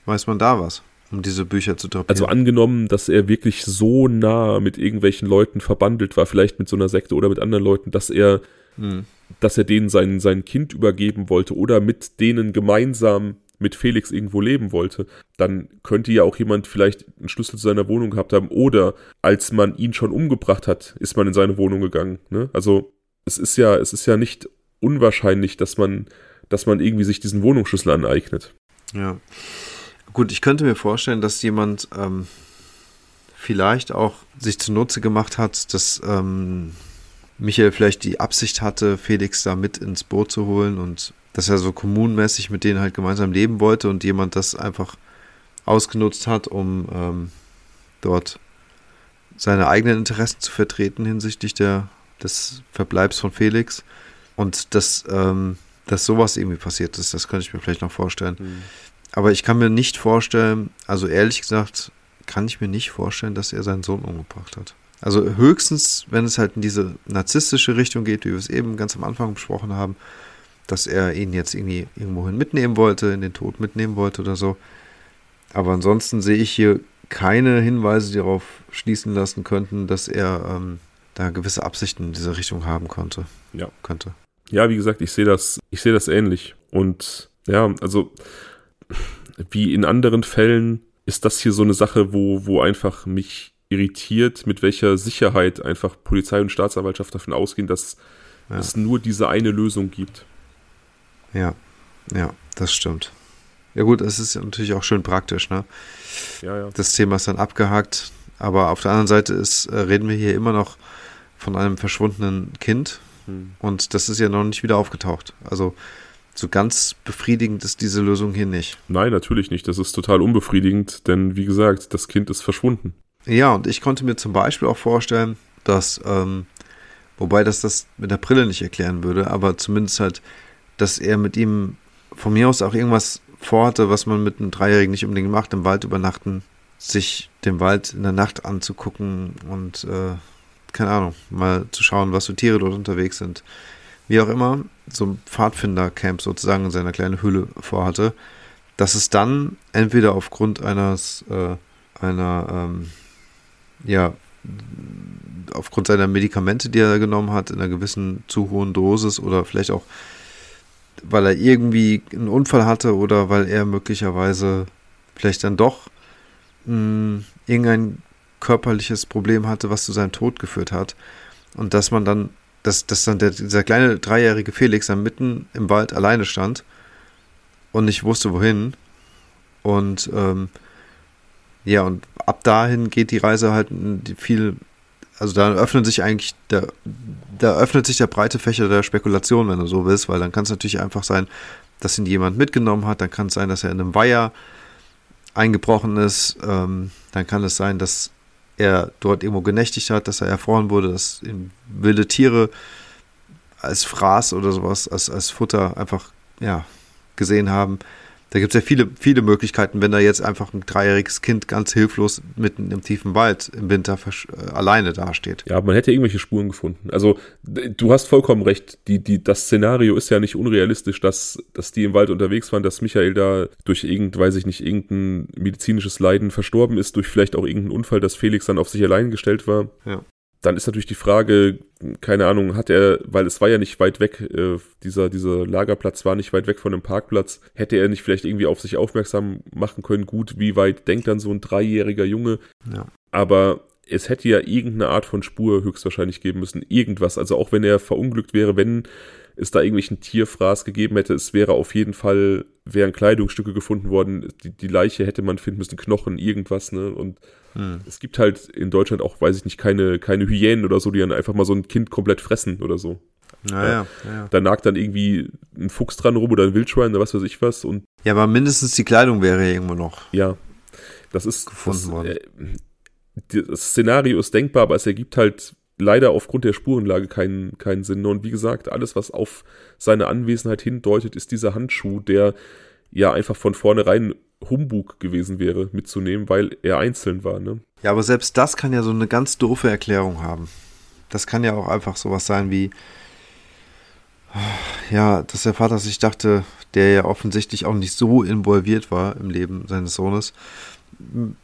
Weiß man da was? um diese Bücher zu drapieren. Also angenommen, dass er wirklich so nah mit irgendwelchen Leuten verbandelt war, vielleicht mit so einer Sekte oder mit anderen Leuten, dass er, hm. dass er denen sein, sein Kind übergeben wollte oder mit denen gemeinsam mit Felix irgendwo leben wollte, dann könnte ja auch jemand vielleicht einen Schlüssel zu seiner Wohnung gehabt haben oder als man ihn schon umgebracht hat, ist man in seine Wohnung gegangen. Ne? Also es ist ja, es ist ja nicht unwahrscheinlich, dass man, dass man irgendwie sich diesen Wohnungsschlüssel aneignet. Ja. Gut, ich könnte mir vorstellen, dass jemand ähm, vielleicht auch sich zunutze gemacht hat, dass ähm, Michael vielleicht die Absicht hatte, Felix da mit ins Boot zu holen und dass er so kommunmäßig mit denen halt gemeinsam leben wollte und jemand das einfach ausgenutzt hat, um ähm, dort seine eigenen Interessen zu vertreten hinsichtlich der, des Verbleibs von Felix. Und dass, ähm, dass sowas irgendwie passiert ist, das könnte ich mir vielleicht noch vorstellen. Mhm. Aber ich kann mir nicht vorstellen, also ehrlich gesagt, kann ich mir nicht vorstellen, dass er seinen Sohn umgebracht hat. Also höchstens, wenn es halt in diese narzisstische Richtung geht, wie wir es eben ganz am Anfang besprochen haben, dass er ihn jetzt irgendwie irgendwohin mitnehmen wollte, in den Tod mitnehmen wollte oder so. Aber ansonsten sehe ich hier keine Hinweise, die darauf schließen lassen könnten, dass er ähm, da gewisse Absichten in diese Richtung haben konnte. Ja. Könnte. Ja, wie gesagt, ich sehe das, ich sehe das ähnlich. Und ja, also wie in anderen Fällen ist das hier so eine Sache, wo, wo einfach mich irritiert, mit welcher Sicherheit einfach Polizei und Staatsanwaltschaft davon ausgehen, dass ja. es nur diese eine Lösung gibt. Ja, ja, das stimmt. Ja gut, es ist natürlich auch schön praktisch, ne? Ja, ja. Das Thema ist dann abgehakt, aber auf der anderen Seite ist, äh, reden wir hier immer noch von einem verschwundenen Kind hm. und das ist ja noch nicht wieder aufgetaucht. Also so ganz befriedigend ist diese Lösung hier nicht. Nein, natürlich nicht. Das ist total unbefriedigend, denn wie gesagt, das Kind ist verschwunden. Ja, und ich konnte mir zum Beispiel auch vorstellen, dass, ähm, wobei das das mit der Brille nicht erklären würde, aber zumindest halt dass er mit ihm von mir aus auch irgendwas vorhatte, was man mit einem Dreijährigen nicht unbedingt macht, im Wald übernachten, sich den Wald in der Nacht anzugucken und äh, keine Ahnung, mal zu schauen, was für Tiere dort unterwegs sind. Wie auch immer, so ein Pfadfinder-Camp sozusagen in seiner kleinen Höhle vorhatte, dass es dann entweder aufgrund eines, äh, einer, ähm, ja, aufgrund seiner Medikamente, die er genommen hat, in einer gewissen zu hohen Dosis oder vielleicht auch weil er irgendwie einen Unfall hatte oder weil er möglicherweise vielleicht dann doch mh, hm, irgendein körperliches Problem hatte, was zu seinem Tod geführt hat. Und dass man dann, dass, dass dann der, dieser kleine dreijährige Felix dann mitten im Wald alleine stand und nicht wusste, wohin. Und ähm, ja, und ab dahin geht die Reise halt viel also da öffnet sich eigentlich der, da öffnet sich der breite Fächer der Spekulation, wenn du so willst, weil dann kann es natürlich einfach sein, dass ihn jemand mitgenommen hat, dann kann es sein, dass er in einem Weiher eingebrochen ist, ähm, dann kann es sein, dass er dort irgendwo genächtigt hat, dass er erfroren wurde, dass ihn wilde Tiere als Fraß oder sowas, als, als Futter einfach, ja, gesehen haben. Da gibt es ja viele, viele Möglichkeiten, wenn da jetzt einfach ein dreijähriges Kind ganz hilflos mitten im tiefen Wald im Winter äh, alleine dasteht. Ja, man hätte irgendwelche Spuren gefunden. Also du hast vollkommen recht. Die, die, das Szenario ist ja nicht unrealistisch, dass, dass die im Wald unterwegs waren, dass Michael da durch irgend, weiß ich nicht, irgendein medizinisches Leiden verstorben ist, durch vielleicht auch irgendeinen Unfall, dass Felix dann auf sich allein gestellt war. Ja. Dann ist natürlich die Frage, keine Ahnung, hat er, weil es war ja nicht weit weg, äh, dieser, dieser Lagerplatz war nicht weit weg von dem Parkplatz, hätte er nicht vielleicht irgendwie auf sich aufmerksam machen können, gut, wie weit denkt dann so ein dreijähriger Junge? Ja. Aber es hätte ja irgendeine Art von Spur höchstwahrscheinlich geben müssen, irgendwas. Also auch wenn er verunglückt wäre, wenn es da irgendwelchen Tierfraß gegeben hätte, es wäre auf jeden Fall, wären Kleidungsstücke gefunden worden, die, die Leiche hätte man finden müssen, Knochen, irgendwas, ne? Und hm. es gibt halt in Deutschland auch, weiß ich nicht, keine, keine Hyänen oder so, die dann einfach mal so ein Kind komplett fressen oder so. Naja, ja, ja. Da nagt dann irgendwie ein Fuchs dran rum oder ein Wildschwein oder was weiß ich was. Und ja, aber mindestens die Kleidung wäre irgendwo noch. Ja, das ist gefunden das, worden. Äh, das Szenario ist denkbar, aber es ergibt halt leider aufgrund der Spurenlage keinen, keinen Sinn. Und wie gesagt, alles, was auf seine Anwesenheit hindeutet, ist dieser Handschuh, der ja einfach von vornherein Humbug gewesen wäre, mitzunehmen, weil er einzeln war. Ne? Ja, aber selbst das kann ja so eine ganz doofe Erklärung haben. Das kann ja auch einfach sowas sein wie, ja, dass der Vater sich dachte, der ja offensichtlich auch nicht so involviert war im Leben seines Sohnes,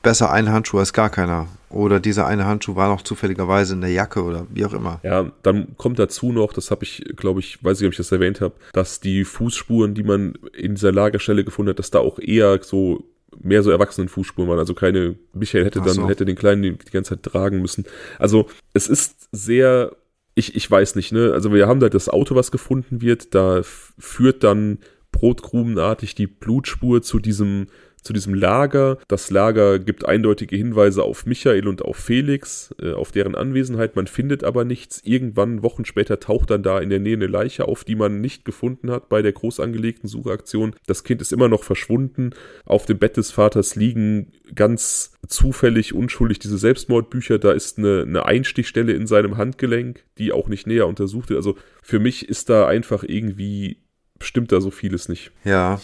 besser ein Handschuh als gar keiner. Oder dieser eine Handschuh war noch zufälligerweise in der Jacke oder wie auch immer. Ja, dann kommt dazu noch, das habe ich, glaube ich, weiß nicht, ob ich das erwähnt habe, dass die Fußspuren, die man in dieser Lagerstelle gefunden hat, dass da auch eher so mehr so erwachsenen Fußspuren waren. Also keine, Michael hätte dann, so. hätte den Kleinen die, die ganze Zeit tragen müssen. Also es ist sehr ich, ich weiß nicht, ne? Also wir haben da das Auto, was gefunden wird, da führt dann brotkrumenartig die Blutspur zu diesem zu diesem Lager. Das Lager gibt eindeutige Hinweise auf Michael und auf Felix, äh, auf deren Anwesenheit. Man findet aber nichts. Irgendwann, Wochen später, taucht dann da in der Nähe eine Leiche auf, die man nicht gefunden hat bei der groß angelegten Suchaktion. Das Kind ist immer noch verschwunden. Auf dem Bett des Vaters liegen ganz zufällig, unschuldig diese Selbstmordbücher. Da ist eine, eine Einstichstelle in seinem Handgelenk, die auch nicht näher untersucht wird. Also für mich ist da einfach irgendwie stimmt da so vieles nicht. Ja,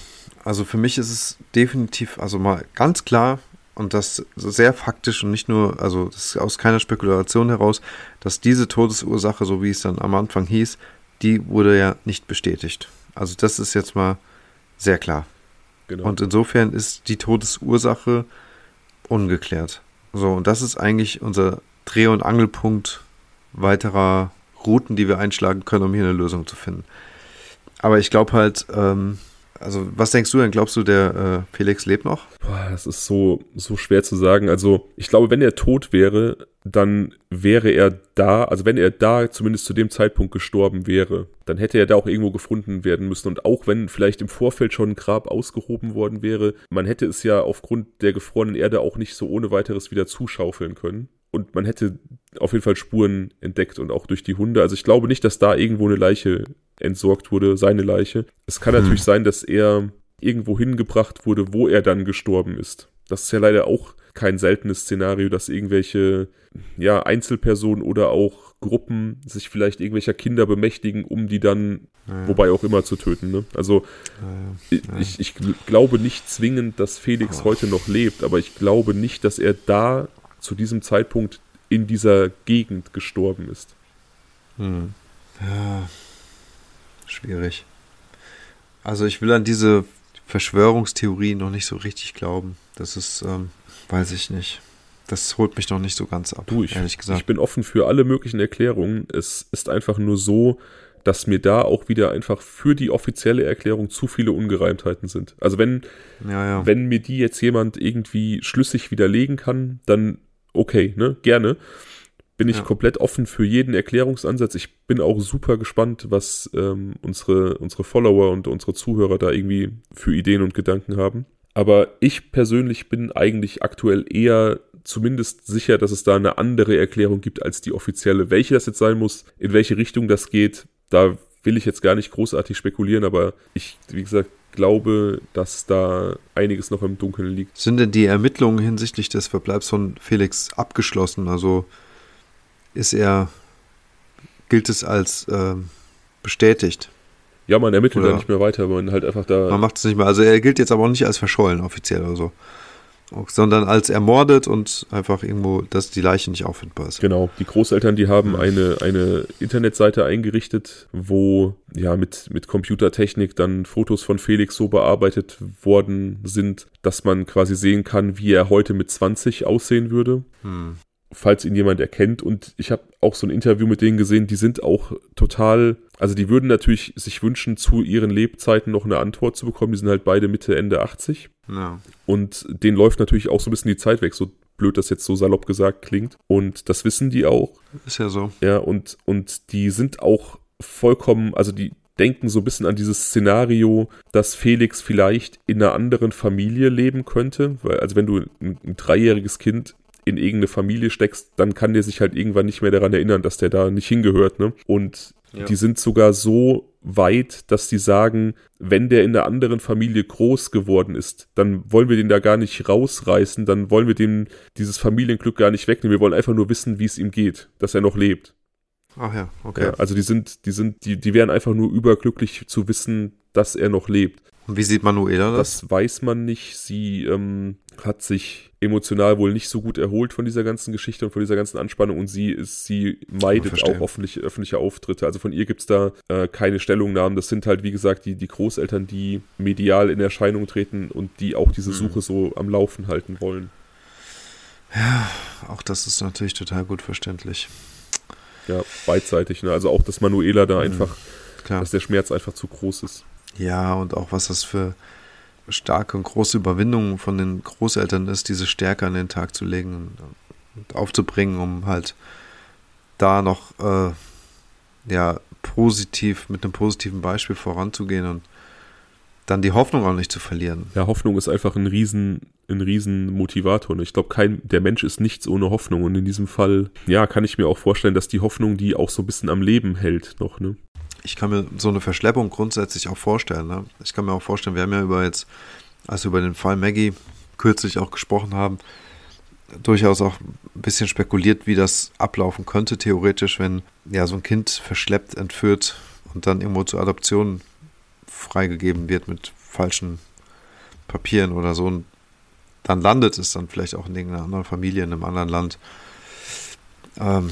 also für mich ist es definitiv, also mal ganz klar und das sehr faktisch und nicht nur, also das ist aus keiner Spekulation heraus, dass diese Todesursache, so wie es dann am Anfang hieß, die wurde ja nicht bestätigt. Also das ist jetzt mal sehr klar. Genau. Und insofern ist die Todesursache ungeklärt. So, und das ist eigentlich unser Dreh- und Angelpunkt weiterer Routen, die wir einschlagen können, um hier eine Lösung zu finden. Aber ich glaube halt, ähm, also was denkst du denn? Glaubst du, der äh, Felix lebt noch? Boah, das ist so, so schwer zu sagen. Also ich glaube, wenn er tot wäre, dann wäre er da, also wenn er da zumindest zu dem Zeitpunkt gestorben wäre, dann hätte er da auch irgendwo gefunden werden müssen. Und auch wenn vielleicht im Vorfeld schon ein Grab ausgehoben worden wäre, man hätte es ja aufgrund der gefrorenen Erde auch nicht so ohne weiteres wieder zuschaufeln können. Und man hätte auf jeden Fall Spuren entdeckt und auch durch die Hunde. Also ich glaube nicht, dass da irgendwo eine Leiche entsorgt wurde, seine Leiche. Es kann hm. natürlich sein, dass er irgendwo hingebracht wurde, wo er dann gestorben ist. Das ist ja leider auch kein seltenes Szenario, dass irgendwelche ja, Einzelpersonen oder auch Gruppen sich vielleicht irgendwelcher Kinder bemächtigen, um die dann, ja. wobei auch immer, zu töten. Ne? Also ja, ja. Ich, ich glaube nicht zwingend, dass Felix oh. heute noch lebt, aber ich glaube nicht, dass er da zu diesem Zeitpunkt in dieser Gegend gestorben ist. Hm. Ja, schwierig. Also ich will an diese Verschwörungstheorie noch nicht so richtig glauben. Das ist, ähm, weiß ich nicht. Das holt mich noch nicht so ganz ab, du, ich, ehrlich gesagt. Ich bin offen für alle möglichen Erklärungen. Es ist einfach nur so, dass mir da auch wieder einfach für die offizielle Erklärung zu viele Ungereimtheiten sind. Also wenn, ja, ja. wenn mir die jetzt jemand irgendwie schlüssig widerlegen kann, dann okay, ne, gerne. Bin ich ja. komplett offen für jeden Erklärungsansatz. Ich bin auch super gespannt, was ähm, unsere, unsere Follower und unsere Zuhörer da irgendwie für Ideen und Gedanken haben. Aber ich persönlich bin eigentlich aktuell eher zumindest sicher, dass es da eine andere Erklärung gibt als die offizielle. Welche das jetzt sein muss, in welche Richtung das geht, da will ich jetzt gar nicht großartig spekulieren, aber ich, wie gesagt, glaube, dass da einiges noch im Dunkeln liegt. Sind denn die Ermittlungen hinsichtlich des Verbleibs von Felix abgeschlossen? Also ist er, gilt es als äh, bestätigt? Ja, man ermittelt Oder- da nicht mehr weiter, man halt einfach da. Man macht es nicht mehr. Also er gilt jetzt aber auch nicht als verschollen offiziell oder so. Sondern als ermordet und einfach irgendwo, dass die Leiche nicht auffindbar ist. Genau, die Großeltern, die haben eine, eine Internetseite eingerichtet, wo ja mit, mit Computertechnik dann Fotos von Felix so bearbeitet worden sind, dass man quasi sehen kann, wie er heute mit 20 aussehen würde. Hm. Falls ihn jemand erkennt. Und ich habe auch so ein Interview mit denen gesehen, die sind auch total, also die würden natürlich sich wünschen, zu ihren Lebzeiten noch eine Antwort zu bekommen. Die sind halt beide Mitte, Ende 80. Ja. Und denen läuft natürlich auch so ein bisschen die Zeit weg, so blöd das jetzt so salopp gesagt klingt. Und das wissen die auch. Ist ja so. Ja, und, und die sind auch vollkommen, also die denken so ein bisschen an dieses Szenario, dass Felix vielleicht in einer anderen Familie leben könnte. Weil, also wenn du ein, ein dreijähriges Kind in irgendeine Familie steckst, dann kann der sich halt irgendwann nicht mehr daran erinnern, dass der da nicht hingehört. Ne? Und Ja. die sind sogar so weit, dass die sagen, wenn der in einer anderen Familie groß geworden ist, dann wollen wir den da gar nicht rausreißen, dann wollen wir dem dieses Familienglück gar nicht wegnehmen. Wir wollen einfach nur wissen, wie es ihm geht, dass er noch lebt. Ach ja, okay. Ja, also die sind, die sind, die, die wären einfach nur überglücklich zu wissen, dass er noch lebt. Und wie sieht Manuela das? Das weiß man nicht. Sie ähm, hat sich emotional wohl nicht so gut erholt von dieser ganzen Geschichte und von dieser ganzen Anspannung und sie ist, sie meidet auch öffentliche, öffentliche Auftritte. Also von ihr gibt's da äh, keine Stellungnahmen. Das sind halt, wie gesagt, die, die Großeltern, die medial in Erscheinung treten und die auch diese Mhm. Suche so am Laufen halten wollen. Auch das ist natürlich total gut verständlich. Ja, beidseitig. Ne? Also auch, dass Manuela da Mhm. einfach, Klar. dass der Schmerz einfach zu groß ist. Ja, und auch was das für starke und große Überwindung von den Großeltern ist, diese Stärke an den Tag zu legen und, aufzubringen, um halt da noch äh, ja positiv mit einem positiven Beispiel voranzugehen und dann die Hoffnung auch nicht zu verlieren. Ja, Hoffnung ist einfach ein riesen, ein riesen Motivator. Und ich glaube, kein, der Mensch ist nichts ohne Hoffnung. Und in diesem Fall, ja, kann ich mir auch vorstellen, dass die Hoffnung die auch so ein bisschen am Leben hält noch, ne? Ich kann mir so eine Verschleppung grundsätzlich auch vorstellen. Ne? Ich kann mir auch vorstellen, wir haben ja über jetzt, als wir über den Fall Maggie kürzlich auch gesprochen haben, durchaus auch ein bisschen spekuliert, wie das ablaufen könnte, theoretisch, wenn ja so ein Kind verschleppt, entführt und dann irgendwo zur Adoption freigegeben wird mit falschen Papieren oder so. Und dann landet es dann vielleicht auch in irgendeiner anderen Familie, in einem anderen Land. Ähm,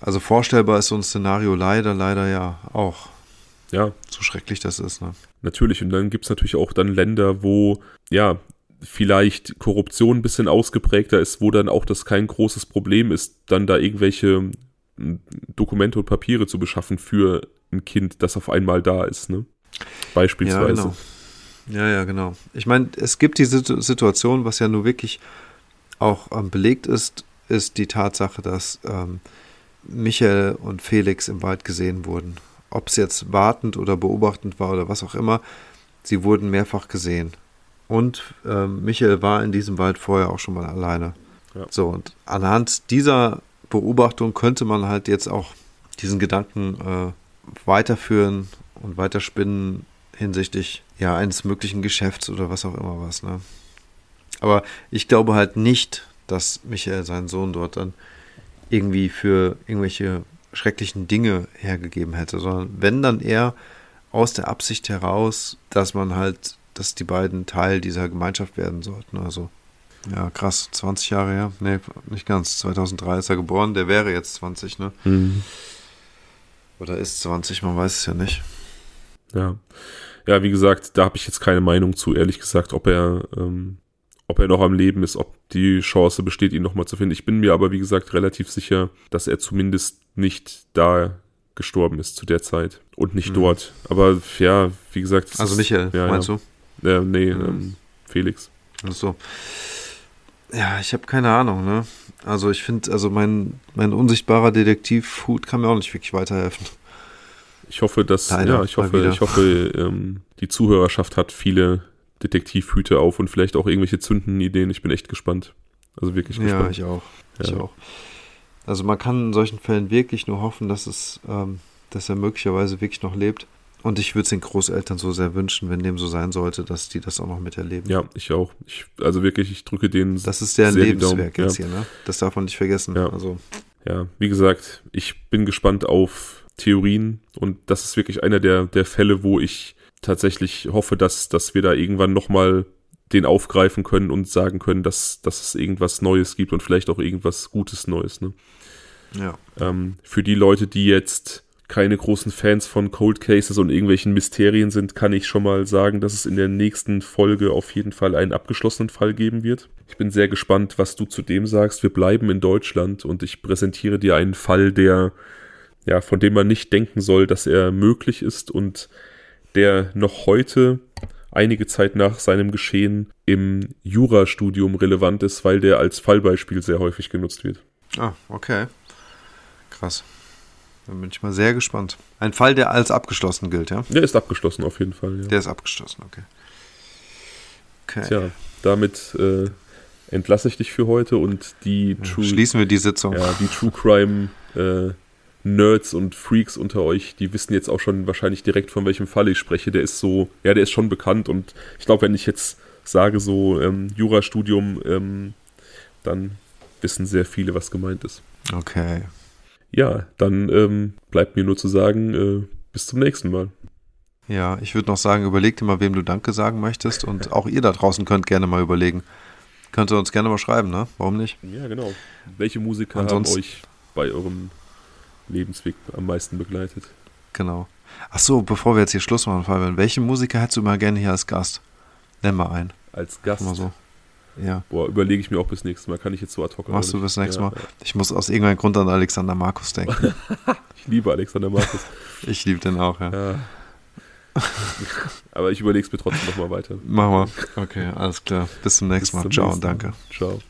also vorstellbar ist so ein Szenario leider, leider ja auch. Ja, So schrecklich das ist, ne? natürlich. Und dann gibt's natürlich auch dann Länder, wo, ja, vielleicht Korruption ein bisschen ausgeprägter ist, wo dann auch das kein großes Problem ist, dann da irgendwelche m, Dokumente und Papiere zu beschaffen für ein Kind, das auf einmal da ist, ne? Beispielsweise. Ja, genau. Ja, ja, genau. Ich meine, es gibt die Situ- Situation, was ja nur wirklich auch ähm, belegt ist, ist die Tatsache, dass ähm, Michael und Felix im Wald gesehen wurden. Ob es jetzt wartend oder beobachtend war oder was auch immer, sie wurden mehrfach gesehen. Und ähm, Michael war in diesem Wald vorher auch schon mal alleine. Ja. So, und anhand dieser Beobachtung könnte man halt jetzt auch diesen Gedanken äh, weiterführen und weiterspinnen hinsichtlich ja eines möglichen Geschäfts oder was auch immer was. Ne? Aber ich glaube halt nicht, dass Michael seinen Sohn dort dann irgendwie für irgendwelche schrecklichen Dinge hergegeben hätte, sondern wenn dann eher aus der Absicht heraus, dass man halt, dass die beiden Teil dieser Gemeinschaft werden sollten. Also ja, krass, 20 Jahre her. Nee, nicht ganz. 2003 ist er geboren, der wäre jetzt 20, ne? Mhm. Oder ist 20, man weiß es ja nicht. Ja. Ja, wie gesagt, da habe ich jetzt keine Meinung zu, ehrlich gesagt, ob er, ähm, ob er noch am Leben ist, ob die Chance besteht, ihn nochmal zu finden. Ich bin mir aber, wie gesagt, relativ sicher, dass er zumindest nicht da gestorben ist zu der Zeit und nicht Mhm. dort. Aber ja, wie gesagt. es Also ist- Michael, ja, meinst ja. du? Äh, nee, Mhm. ähm, Felix. Ach so. Ja, ich habe keine Ahnung, ne? Also ich finde, also mein, mein unsichtbarer Detektivhut kann mir auch nicht wirklich weiterhelfen. Ich hoffe, dass, Leider, ja, ich hoffe, ich hoffe, ähm, die Zuhörerschaft hat viele Detektivhüte auf und vielleicht auch irgendwelche zündenden Ideen. Ich bin echt gespannt. Also wirklich Ja, gespannt. ich auch. Ich Ja. auch. Also man kann in solchen Fällen wirklich nur hoffen, dass es, ähm, dass er möglicherweise wirklich noch lebt. Und ich würde es den Großeltern so sehr wünschen, wenn dem so sein sollte, dass die das auch noch miterleben. Ja, ich auch. Ich, also wirklich, ich drücke denen. Das ist deren Sehr Lebenswerk jetzt hier, ne? Das darf man nicht vergessen. Ja. Also, Ja, wie gesagt, ich bin gespannt auf Theorien und das ist wirklich einer der, der Fälle, wo ich tatsächlich hoffe, dass, dass wir da irgendwann nochmal den aufgreifen können und sagen können, dass, dass es irgendwas Neues gibt und vielleicht auch irgendwas Gutes Neues. Ne? Ja. Ähm, für die Leute, die jetzt keine großen Fans von Cold Cases und irgendwelchen Mysterien sind, kann ich schon mal sagen, dass es in der nächsten Folge auf jeden Fall einen abgeschlossenen Fall geben wird. Ich bin sehr gespannt, was du zu dem sagst. Wir bleiben in Deutschland und ich präsentiere dir einen Fall, der ja, von dem man nicht denken soll, dass er möglich ist und der noch heute einige Zeit nach seinem Geschehen im Jurastudium relevant ist, weil der als Fallbeispiel sehr häufig genutzt wird. Ah, okay. Krass. Dann bin ich mal sehr gespannt. Ein Fall, der als abgeschlossen gilt, ja? Der ist abgeschlossen auf jeden Fall, ja. Der ist abgeschlossen, okay. Okay. Tja, damit äh, entlasse ich dich für heute und die True, Schließen wir die Sitzung. Ja, die True Crime äh, Nerds und Freaks unter euch, die wissen jetzt auch schon wahrscheinlich direkt, von welchem Fall ich spreche. Der ist so, ja, der ist schon bekannt und ich glaube, wenn ich jetzt sage, so ähm, Jurastudium, ähm, dann wissen sehr viele, was gemeint ist. Okay. Ja, dann ähm, bleibt mir nur zu sagen, äh, bis zum nächsten Mal. Ja, ich würde noch sagen, überleg dir mal, wem du Danke sagen möchtest und auch ihr da draußen könnt gerne mal überlegen. Könnt ihr uns gerne mal schreiben, ne? Warum nicht? Ja, genau. Welche Musiker Ansonsten, haben euch bei eurem Lebensweg am meisten begleitet. Genau. Ach so, bevor wir jetzt hier Schluss machen, Fabian, welche Musiker hättest du mal gerne hier als Gast? Nenn mal einen. Als Gast? Mal so. Ja. Boah, überlege ich mir auch bis nächstes Mal. Kann ich jetzt so ad hoc Machst du bis nächstes ja, Mal? Ja. Ich muss aus irgendeinem Grund an Alexander Markus denken. ich liebe Alexander Markus. ich liebe den auch, ja. ja. Aber ich überlege es mir trotzdem nochmal weiter. Machen wir. Okay, alles klar. Bis zum nächsten Bis Mal. Ciao nächsten. und danke. Ciao.